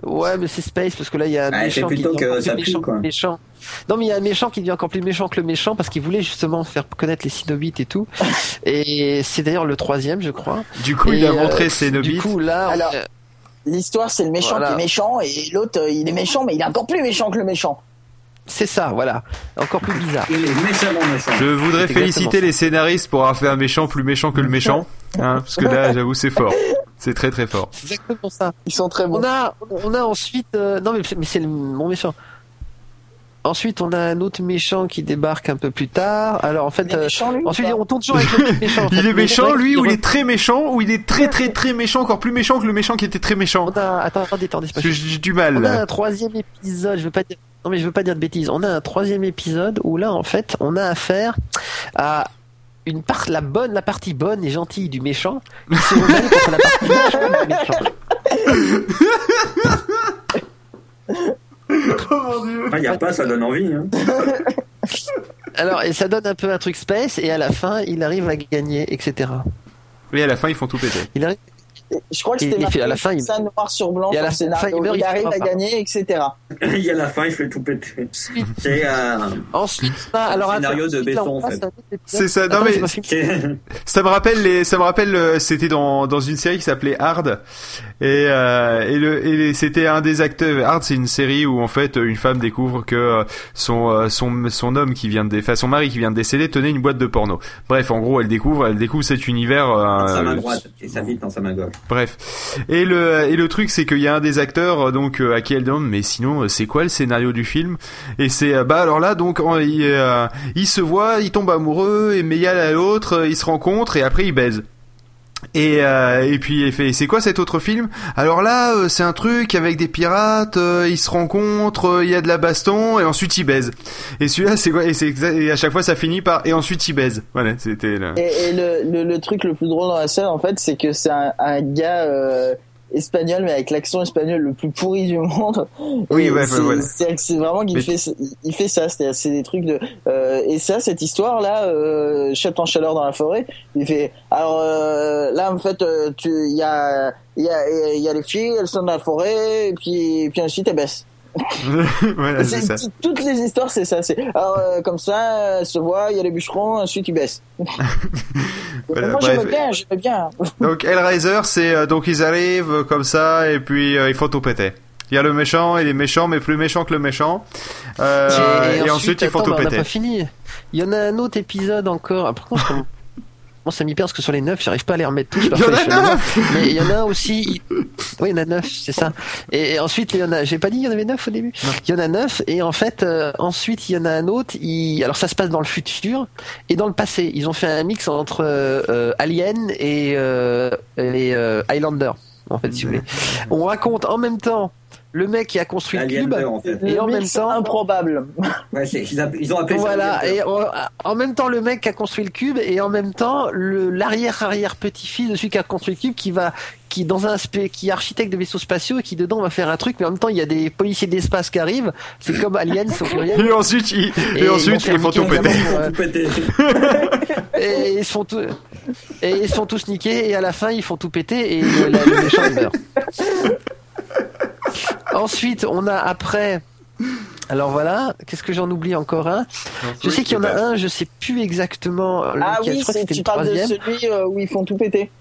Ouais, mais c'est Space, parce que là, il y a un Ouais, méchant qui devient que encore ça plus méchant quoi. que le méchant. Non, mais il y a un méchant qui devient encore plus méchant que le méchant, parce qu'il voulait justement faire connaître les Cenobites et tout. Et c'est d'ailleurs le troisième, je crois. Du coup, il a euh, montré ses Du coup, là, Alors, L'histoire, c'est le méchant Voilà. qui est méchant et l'autre, euh, il est méchant, mais il est encore plus méchant que le méchant. C'est ça, voilà. Encore plus bizarre. Il est méchamment méchant. Je voudrais féliciter les scénaristes pour avoir fait un méchant plus méchant que le méchant. Hein, parce que là, j'avoue, c'est fort. C'est très très fort. C'est exactement ça. Ils sont très bons. On a, on a ensuite, euh, non mais, mais c'est le- mon méchant. Ensuite, on a un autre méchant qui débarque un peu plus tard. Alors en fait, Il est euh, méchant, lui, ou ensuite on tourne toujours avec le même méchant. en fait. Il est méchant, lui, ou il est très méchant, ou il est très très très méchant, encore plus méchant que le méchant qui était très méchant. On a, attends, attendez, attendez, pas j'ai du mal. On a un troisième épisode, je veux pas dire, non mais je veux pas dire de bêtises. On a un troisième épisode où là en fait on a affaire à une part, la bonne, la partie bonne et gentille du méchant qui se rebelle contre la partie méchante du méchant. Ah, y a pas, ça donne envie. Hein. Alors et ça donne un peu un truc space et à la fin il arrive à gagner, etc. Oui, à la fin, ils font tout péter. Il arrive, Je crois que c'était marqué à la fin, il- ça noir sur blanc à sur la le fin, scénario. il meurt, il il arrive à pas. gagner, etc. Il y a la fin, il fait tout péter. C'est euh, ensuite, ah, alors scénario attends, de Besson, on en fait. un. C'est ça, non Attends, mais ça me rappelle les, ça me rappelle, euh, c'était dans dans une série qui s'appelait Hard et euh, et le et c'était un des acteurs. Hard, c'est une série où en fait une femme découvre que euh, son euh, son son homme qui vient de, enfin son mari qui vient de décéder tenait une boîte de porno. Bref, en gros, elle découvre, elle découvre cet univers. dans sa main droite et sa bite dans sa main gauche. gosh. Bref. Et le et le truc c'est qu'il y a un des acteurs donc à qui elle demande mais sinon c'est quoi le scénario du film? Et c'est bah alors là donc il, euh, il se voit, il tombe amoureux et mais il y a l'autre, ils se rencontrent et après ils baisent. Et, euh, et puis il fait c'est quoi cet autre film? Alors là euh, c'est un truc avec des pirates, euh, ils se rencontrent, euh, il y a de la baston et ensuite ils baisent. Et celui-là c'est quoi? Et et à chaque fois ça finit par et ensuite ils baisent. Voilà, c'était. Et, et le, le, le truc le plus drôle dans la scène, en fait, c'est que c'est un, un gars euh, espagnol, mais avec l'accent espagnol le plus pourri du monde. Oui, ouais, c'est, ouais, c'est, vraiment qu'il Mais- fait, il fait ça. C'est, c'est des trucs de. Euh, et ça, cette histoire là, euh, Chef en chaleur dans la forêt, il fait. Alors euh, là, en fait, euh, tu, il y a, il y a, il y a les filles, elles sont dans la forêt, et puis, puis ensuite elles baissent. voilà, c'est C'est- ça. t- toutes les histoires, c'est ça. C'est alors euh, comme ça, elles se voient, il y a les bûcherons, ensuite ils baissent. Voilà, Moi j'aimais bien, j'aimais bien. Donc Hellraiser, c'est euh, donc ils arrivent euh, comme ça et puis euh, il faut tout péter. Il y a le méchant, il est méchant mais plus méchant que le méchant. Euh, et, ensuite, il faut attends, tout mais on n'a péter. pas fini. Il y en a un autre épisode encore. Ah, par contre, Bon, ça m'y perd parce que sur les 9, j'arrive pas à les remettre tous. Il y en a je fais devoir. neuf Mais il y en a un aussi. Oui, il y en a 9, c'est ça. Et, et ensuite, il y en a. J'ai pas dit il y en avait 9 au début. Il y en a 9 et en fait, euh, ensuite, il y en a un autre. Il... Alors, ça se passe dans le futur et dans le passé. Ils ont fait un mix entre euh, euh, Alien et euh, les euh, Highlander. En fait, si vous voulez. On raconte en même temps le mec qui a construit le Alien cube. 2, en fait. Et Le en même temps, improbable. Ouais, ils, ils ont appelé ça voilà, Alien 2. et en, en même temps le mec qui a construit le cube et en même temps le l'arrière arrière petit fils de celui qui a construit le cube qui va qui dans un qui est architecte de vaisseaux spatiaux et qui dedans va faire un truc mais en même temps il y a des policiers d'espace qui arrivent c'est comme Aliens au pluriel Et ensuite, il, et Et ensuite, ils faire tout péter. Ils tout et ils se font tout et ils se font tous niquer et à la fin ils font tout péter et le, la- le méchant meurt ensuite on a après alors voilà, qu'est-ce que j'en oublie encore un Je sais qu'il y en a un, je sais plus exactement. Ah lequel, oui, je crois que tu le parles de celui euh, où ils font tout péter.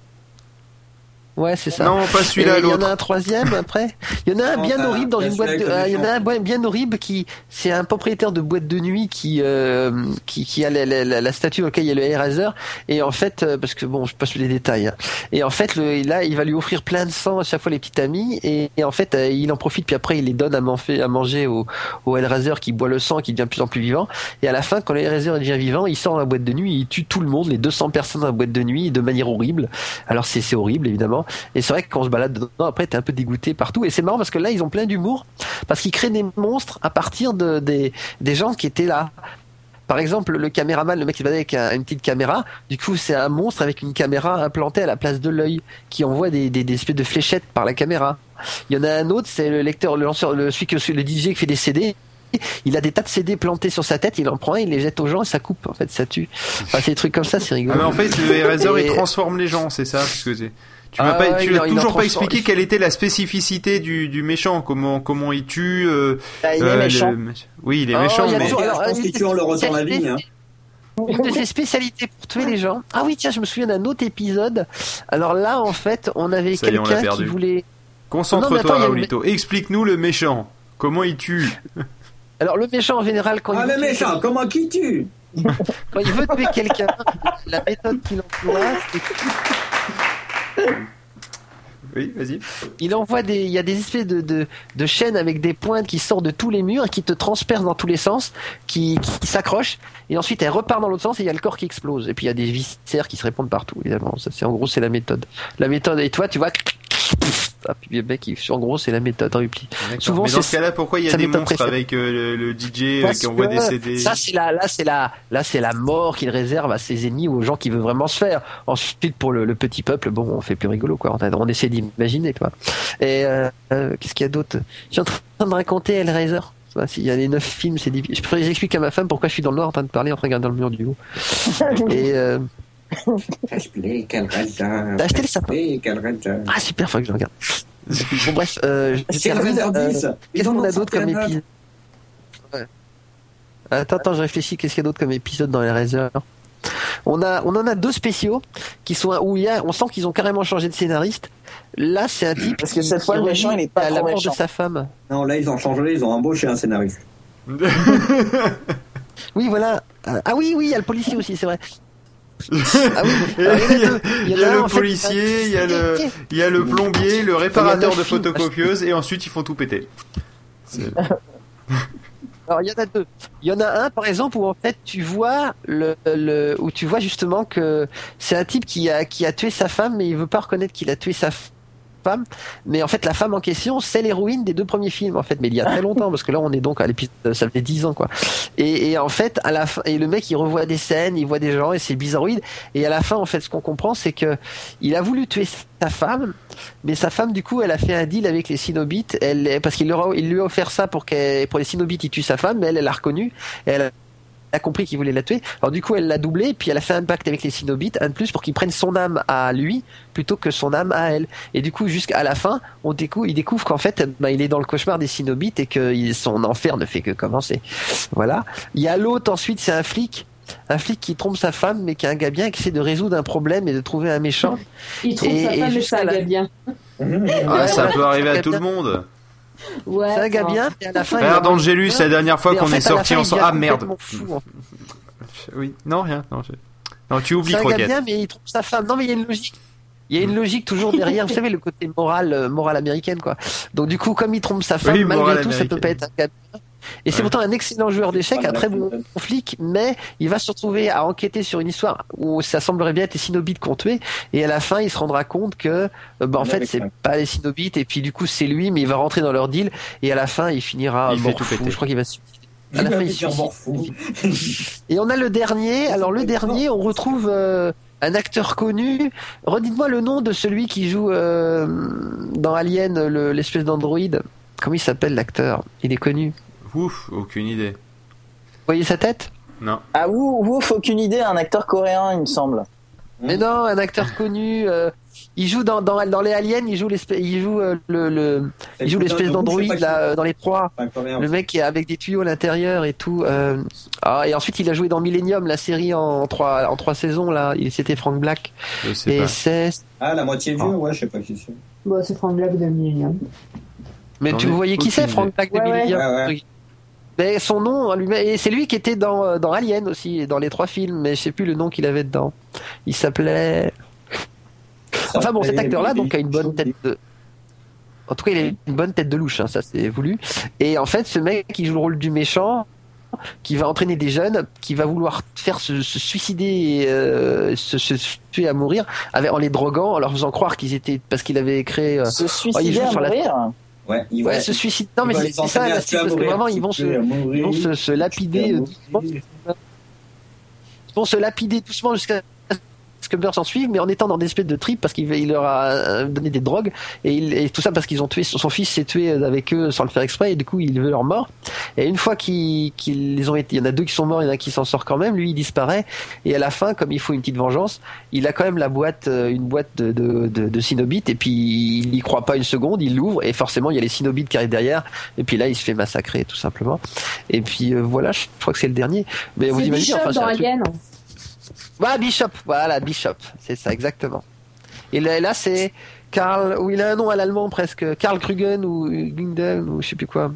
Ouais, c'est ça. Non, pas celui-là, il y en a l'autre. un troisième après. Il y en a un bien t'as- horrible dans une boîte. De... ah, il y en a un bien- horrible qui, c'est un propriétaire de boîte de nuit qui, euh, qui, qui a la, la, la, la statue dans laquelle il y a le Eraser. Et en fait, euh, parce que bon, je passe les détails. hein. Et en fait, le, là, il va lui offrir plein de sang à chaque fois les petites amies. Et, et en fait, euh, il en profite. Puis après, il les donne à, manger à manger au, au Hellraiser qui boit le sang, qui devient de plus en plus vivant. Et à la fin, quand le Hellraiser devient vivant, il sort dans la boîte de nuit, il tue tout le monde, les 200 personnes dans la boîte de nuit, de manière horrible. Alors c'est c'est horrible évidemment. Et c'est vrai que quand on se balade dedans, après t'es un peu dégoûté partout. Et c'est marrant parce que là ils ont plein d'humour parce qu'ils créent des monstres à partir de des des gens qui étaient là. Par exemple, le caméraman, le mec qui baladait avec un- une petite caméra, du coup, c'est un monstre avec une caméra implantée à la place de l'œil, qui envoie des, des, des espèces de fléchettes par la caméra. Il y en a un autre, c'est le lecteur, le lanceur, le, celui que, le DJ qui fait des CD. Il a des tas de CD plantés sur sa tête, il en prend un, il les jette aux gens et ça coupe, en fait, ça tue. Enfin, c'est des trucs comme ça, c'est Ah, rigolo. mais en fait, le Eraser, il transforme les gens, c'est ça parce que Tu m'as Ah toujours pas transforme- expliqué quelle était la spécificité du, du méchant, comment comment il tue. euh, Bah, il est euh, le- méchant. Oui, il est Oh, méchant, il mais toujours- je alors, pense une qu'il tue en leur ôtant la vie, hein. Une de ses spécialités pour tuer les gens. Ah oui, tiens, je me souviens d'un autre épisode. Alors là, en fait, on avait quelqu'un qui voulait. Concentre-toi, une- Raoulito. Explique-nous le méchant. Comment il tue Alors le méchant en général, quand Ah, il le veut tuer- méchant, comment qui tue quand il veut tuer quelqu'un, la méthode qu'il emploie, c'est Oui, vas-y. Il envoie des, il y a des espèces de, de, de chaînes avec des pointes qui sortent de tous les murs et qui te transpercent dans tous les sens, qui, s'accrochent, et ensuite elle repart dans l'autre sens et il y a le corps qui explose. Et puis il y a des viscères qui se répandent partout, évidemment. C'est, en gros, c'est la méthode. La méthode, et toi, tu vois, ah, puis le mec, il- en gros, c'est la méthode Ripley. D'accord. Souvent, mais dans ce cas-là, pourquoi il y a des monstres avec euh, le, le DJ euh, Parce qui envoie que des CD Ça, c'est la, là, c'est la, là, c'est la mort qu'il réserve à ses ennemis ou aux gens qui veulent vraiment se faire. Ensuite, pour le, le petit peuple, bon, on fait plus rigolo, quoi. On, a- on essaie d'imaginer, quoi. Et euh, euh, qu'est-ce qu'il y a d'autre? Je suis en train de raconter Hellraiser. S'il y a les neuf films, c'est difficile. Je pourrais expliquer à ma femme pourquoi je suis dans le noir en train de parler en train de regarder dans le mur du haut. Et euh. T'as acheté le sapin ah super, faut que je regarde. Bon bref, euh, je C'est termine. Hellraiser Euh, 10. Qu'est-ce qu'on a d'autre comme épisode Ouais. Attends, attends, je réfléchis. Qu'est-ce qu'il y a d'autre comme épisode dans les réserves On a, on en a deux spéciaux qui sont où il y a, on sent qu'ils ont carrément changé de scénariste. Là, c'est un type Parce que cette fois, le méchant, il est pas à la mort méchant. de sa femme. Non, là, ils ont changé, ils ont embauché un scénariste. Oui, voilà. Euh, Ah oui, oui, il y a le policier aussi, c'est vrai. Ah oui. Il y a le policier, il y a le, il y a le plombier, le réparateur de photocopieuse, et ensuite ils font tout péter. Alors il y en a deux. Il y en a un par exemple où en fait tu vois le, le où tu vois justement que c'est un type qui a qui a tué sa femme mais il veut pas reconnaître qu'il a tué sa f- femme. Mais en fait la femme en question c'est l'héroïne des deux premiers films en fait. Mais il y a très longtemps parce que là on est donc à l'épisode ça fait 10 ans quoi. Et, en fait à la fin et le mec il revoit des scènes il voit des gens et c'est bizarroïde. Et à la fin en fait ce qu'on comprend c'est que il a voulu tuer sa femme mais sa femme du coup elle a fait un deal avec les Cinobites elle parce qu'il il lui a offert ça pour qu'elle pour les Cinobites il tue sa femme mais elle elle l'a reconnu. Elle a compris qu'il voulait la tuer. Alors du coup, elle l'a doublé, puis elle a fait un pacte avec les Cinobites, un de plus pour qu'ils prennent son âme à lui plutôt que son âme à elle. Et du coup, jusqu'à la fin, on découvre, il découvre qu'en fait, ben, il est dans le cauchemar des Cinobites et que son enfer ne fait que commencer. Voilà. Il y a l'autre ensuite, c'est un flic. Un flic qui trompe sa femme, mais qui est un gars bien, qui essaie de résoudre un problème et de trouver un méchant. Il trouve Et- sa femme et gars bien. Ah, ça peut arriver à tout le monde. Ouais. C'est un gars enfin, bien, et à la fin. Regarde Angelus, la dernière fois qu'on est il ensemble. Ah merde. fait. Oui, non, rien. Non, je- non tu oublies C'est un gars Croquette. bien, mais il trompe sa femme. Non, mais il y a une logique. Il y a une logique toujours derrière, vous savez, le côté moral, euh, moral américaine, quoi. Donc, du coup, comme il trompe sa femme, Oui, malgré tout, ça peut pas être un gars bien. Et c'est pourtant un excellent joueur d'échecs, un très bon flic, mais il va se retrouver à enquêter sur une histoire où ça semblerait bien être les Cinobites qu'on tué, et à la fin, il se rendra compte que, euh, bah, en fait, c'est pas les Cinobites, et puis du coup, c'est lui, mais il va rentrer dans leur deal, et à la fin, il finira Il fait mort tout fou. péter. Je crois qu'il va se suicider. À la fin, il suicide. Et on a le dernier. Alors le dernier, on retrouve euh, un acteur connu. Redites-moi le nom de celui qui joue euh, dans Alien, le- l'espèce d'androïde. Comment il s'appelle l'acteur? Il est connu. Vous Ouf, aucune idée. voyez sa tête? Non. Ah, ouf, ouf, aucune idée, un acteur coréen, il me semble. Mais non, un acteur connu. euh, il joue dans, dans, dans les aliens. Il joue l'espèce. Il joue euh, le, le il joue l'espèce d'androïde là euh, dans les trois. Le mec qui est avec des tuyaux à l'intérieur et tout. euh, Ah, et ensuite il a joué dans Millennium, la série en trois en trois saisons là. Il c'était Frank Black. Je sais Et pas. c'est. Ah, la moitié vieux, ouais, je sais pas qui c'est. Bon, c'est Frank Black de Millennium. Mais tu ai voyais qui c'est. Frank Black de Ouais, ouais. Millennium? Ouais, ouais. Mais son nom, lui-même, et c'est lui qui était dans, euh, dans Alien aussi, et dans les trois films, mais je sais plus le nom qu'il avait dedans. Il s'appelait. Enfin bon, cet acteur-là, donc, a une bonne tête de. En tout cas, il a une bonne tête de louche, hein, ça c'est voulu. Et en fait, ce mec qui joue le rôle du méchant, qui va entraîner des jeunes, qui va vouloir faire se, se suicider et euh, se, se tuer à mourir, avec, en les droguant, en leur faisant croire qu'ils étaient. Parce qu'il avait créé. euh, Se il suicider joue à la- mourir? Ouais, ils ouais, vont- se suicide. Non, mais c'est ça, parce que vraiment, ils vont se. Ils vont se, se lapider euh, doucement. Ils vont se lapider doucement jusqu'à meurent s'en suivent, mais en étant dans des espèces de tripes parce qu'il il leur a euh, donné des drogues et, il- et tout ça parce qu'ils ont tué son fils s'est tué avec eux sans le faire exprès et du coup il veut leur mort. Et une fois qu'ils qu'ils les ont été, il y en a deux qui sont morts, il y en a un qui s'en sort quand même. Lui il disparaît et à la fin, comme il faut une petite vengeance, il a quand même la boîte, euh, une boîte de de, de, de et puis il n'y croit pas une seconde, il l'ouvre et forcément il y a les Cinobites qui arrivent derrière et puis là il se fait massacrer tout simplement. Et puis euh, voilà, je crois que c'est le dernier. Mais vous imaginez, enfin, dans un truc- Voilà, Bishop, voilà, Bishop, c'est ça, exactement. Et là, là, c'est Karl, ou il a un nom à l'allemand presque, Karl Krugen ou Günden ou je sais plus quoi.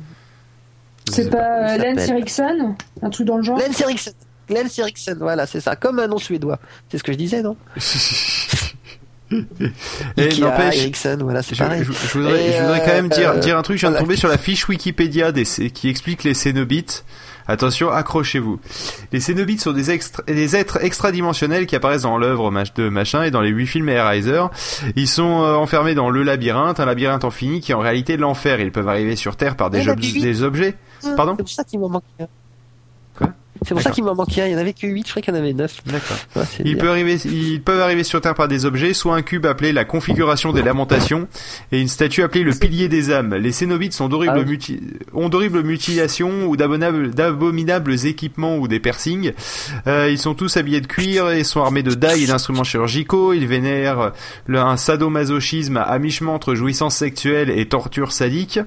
C'est pas euh, Lance. Erickson Un truc dans le genre Lance Eriksen. Lance Eriksen, voilà, c'est ça, comme un nom suédois. C'est ce que je disais, non? Et Ikea, n'empêche, Eriksen, voilà, c'est Je, pareil. je- je voudrais, Et, je voudrais quand même dire, euh, dire un truc. Je viens de tomber sur la fiche Wikipédia des, qui explique les Cénobites. Attention, accrochez-vous. Les Cénobites sont des, extra- des êtres extradimensionnels qui apparaissent dans l'œuvre de machin et dans les huit films Hellraiser. Ils sont euh, enfermés dans le labyrinthe, un labyrinthe infini qui est en réalité l'enfer. Ils peuvent arriver sur Terre par des, ob- objets. Pardon C'est pour ça qu'il manquait un. Quoi C'est pour ça qu'il m'en manquait un. Il y en avait que 8, je crois qu'il y en avait 9. D'accord. Ouais, Ils peuvent arriver, ils peuvent arriver sur Terre par des objets, soit un cube appelé la configuration des lamentations et une statue appelée le pilier des âmes. Les Cénobites sont d'horribles Ah oui. muti- ont d'horribles mutilations ou d'abominables, équipements ou des piercings. Euh, ils sont tous habillés de cuir et sont armés de dagues et d'instruments chirurgicaux. Ils vénèrent le- un sadomasochisme à mi-chemin entre jouissance sexuelle et torture sadique.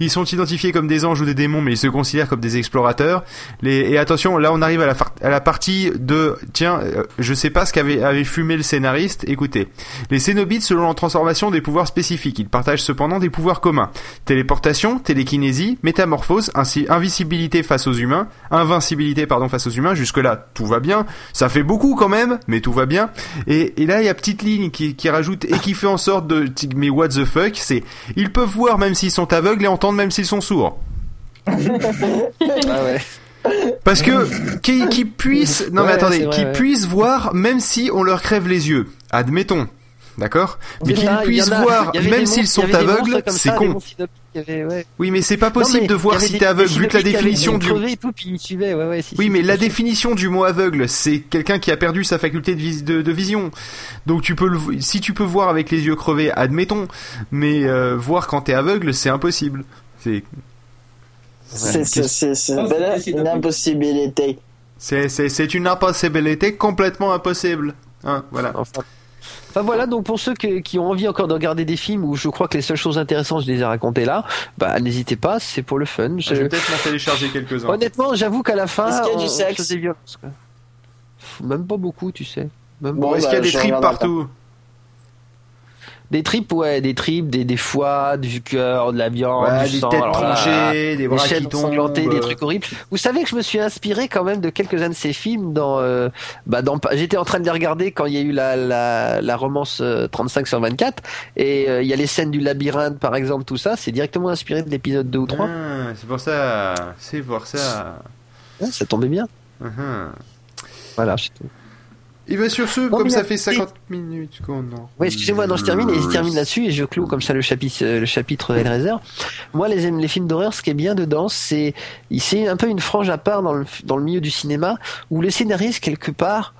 Ils sont identifiés comme des anges ou des démons, mais ils se considèrent comme des explorateurs. Les... Et attention, là on arrive à la, la partie de tiens, euh, je sais pas ce qu'avait avait fumé le scénariste. Écoutez, les Cénobites selon leur transformation des pouvoirs spécifiques. Ils partagent cependant des pouvoirs communs téléportation, télékinésie, métamorphose, ainsi invisibilité face aux humains, invincibilité pardon face aux humains. Jusque là tout va bien. Ça fait beaucoup quand même, mais tout va bien. Et, et là il y a petite ligne qui, qui rajoute et qui fait en sorte de mais what the fuck, c'est ils peuvent voir même s'ils sont aveugles et entendre même s'ils sont sourds. Ah ouais. Parce que qui, qui puissent non mais attendez, qui ouais. puissent voir même si on leur crève les yeux. Admettons. D'accord? Mais qu'ils puissent voir même s'ils sont aveugles, c'est con. Y avait- ouais. Oui, mais c'est pas Non, possible mais de voir si t'es aveugle vu que la définition du crevés et tout, puis ils suivaient, ouais, ouais, si, Oui, si, mais la définition du mot aveugle, c'est quelqu'un qui a perdu sa faculté de, vis- de, de vision. Donc tu peux le, si tu peux voir avec les yeux crevés, admettons, mais euh, voir quand t'es aveugle, c'est impossible. C'est C'est c'est- c'est- c'est Ah, une impossibilité. c'est c'est c'est une impossibilité complètement impossible. Hein, voilà. Enfin, enfin, voilà, donc pour ceux que- qui ont envie encore de regarder des films où je crois que les seules choses intéressantes, je les ai racontées là, bah n'hésitez pas, c'est pour le fun. Je- Je vais peut-être m'en télécharger quelques-uns. Honnêtement, j'avoue qu'à la fin, Est-ce qu'il y a du on- on sexe? faisait violence, quoi. Pff, Même pas beaucoup, tu sais. Même Bon, pas. Est-ce bah, qu'il y a des tripes partout? Des tripes, ouais, des tripes, des, des foies, du cœur, de la viande, Ouais, du des sang, têtes tranchées, des bras qui tombent. des euh, trucs horribles. Vous savez que je me suis inspiré quand même de quelques-uns de ces films dans, euh, bah dans, j'étais en train de les regarder quand il y a eu la, la, la romance euh, 35 sur 24 et euh, il y a les scènes du labyrinthe par exemple, tout ça, c'est directement inspiré de l'épisode 2 ou 3. Ah, c'est pour ça. C'est pour ça. Ouais, ça tombait bien. Mhm. Voilà, c'est tout. Et bien sur ce, Bon, comme ça fait 50 minutes qu'on en. Oui, excusez-moi, non, je termine et je termine là-dessus et je clôt comme ça le chapitre, euh, le chapitre Hellraiser. Moi, les, les films d'horreur, ce qui est bien dedans, c'est, c'est un peu une frange à part dans le, dans le milieu du cinéma où les scénaristes, quelque part,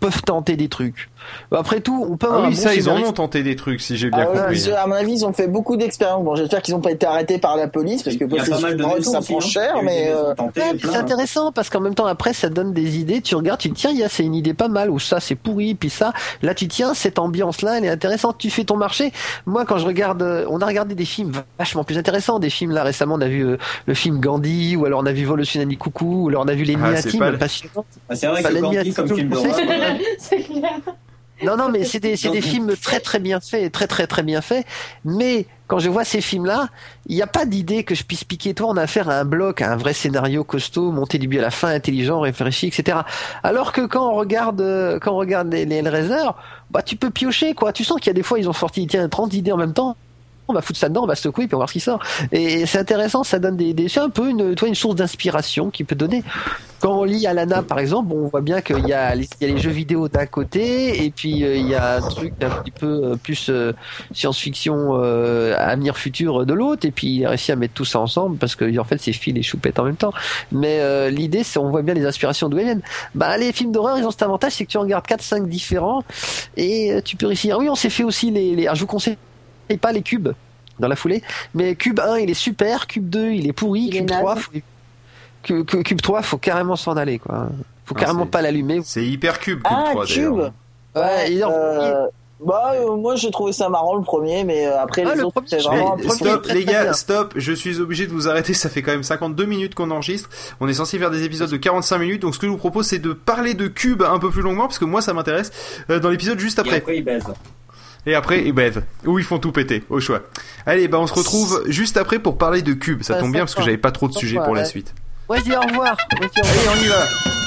peuvent tenter des trucs. Après tout, on peut Ah avoir un oui, bon ça, ils en scénariste- ont tenté des trucs, si j'ai bien Ah ouais, compris. à mon avis, ils ont fait beaucoup d'expériences. Bon, j'espère qu'ils n'ont pas été arrêtés par la police parce que possession de drogue, ça prend hein. cher, mais euh, Ouais, c'est intéressant parce qu'en même temps après ça donne des idées. Tu regardes, tu te tiens, il y a c'est une idée pas mal ou ça c'est pourri, puis ça là tu tiens cette ambiance là elle est intéressante. Tu fais ton marché. Moi quand je regarde, euh, on a regardé des films vachement plus intéressants. Des films là récemment on a vu euh, le film Gandhi ou alors on a vu Vol au tsunami coucou ou alors on a vu les Ah, nuits c'est intimes pas le- passionnants. Ah, c'est vrai que Gandhi, comme film d'horreur, Non, non, mais c'est des, c'est des films très très bien faits, très très très bien faits. Mais quand je vois ces films-là, il n'y a pas d'idée que je puisse piquer. Toi, on a affaire à un bloc, à un vrai scénario costaud, monté du début à la fin, intelligent, réfléchi, etc. Alors que quand on regarde, euh, quand on regarde les, les Hellraiser, bah tu peux piocher quoi. Tu sens qu'il y a des fois ils ont sorti tiens 30 idées en même temps. On va foutre ça dedans, on va se secouer puis on va voir ce qui sort. Et c'est intéressant, ça donne des, c'est un peu une, toi, une source d'inspiration qui peut donner. Quand on lit Alana par exemple, on voit bien qu'il y a les, jeux vidéo d'un côté et puis euh, il y a un truc un petit peu euh, plus euh, science-fiction, avenir futur de l'autre et puis il a réussi à mettre tout ça ensemble parce que en fait c'est fil et choupette en même temps. Mais l'idée c'est on voit bien les inspirations d'où elles viennent. Bah les films d'horreur ils ont cet avantage c'est que tu en regardes 4-5 différents et tu peux réussir. Oui on s'est fait aussi les, les... je vous conseille pas les cubes dans la foulée, mais cube 1 il est super, cube 2 il est pourri, Il est cube naze. 3 faut... Cube, cube 3 faut carrément s'en aller quoi. Faut Ah, carrément pas l'allumer. C'est Hypercube, Cube Ah, 3 Cube d'ailleurs. Ouais, il est euh, Bah, euh, moi j'ai trouvé ça marrant le premier, mais euh, après Ah, les le autres c'est vraiment un stop très, les gars, stop, je suis obligé de vous arrêter, ça fait quand même 52 minutes qu'on enregistre. On est censé faire des épisodes de 45 minutes, donc ce que je vous propose c'est de parler de Cube un peu plus longuement, parce que moi ça m'intéresse, euh, dans l'épisode juste Et après. après, il baise. Et après, ils baivent. Ou ils font tout péter, au choix. Allez, bah on se retrouve juste après pour parler de Cube. Ça Ça, tombe bien parce que va. j'avais pas trop de sujets pour la suite. Au revoir. Dis au revoir. Allez, on y va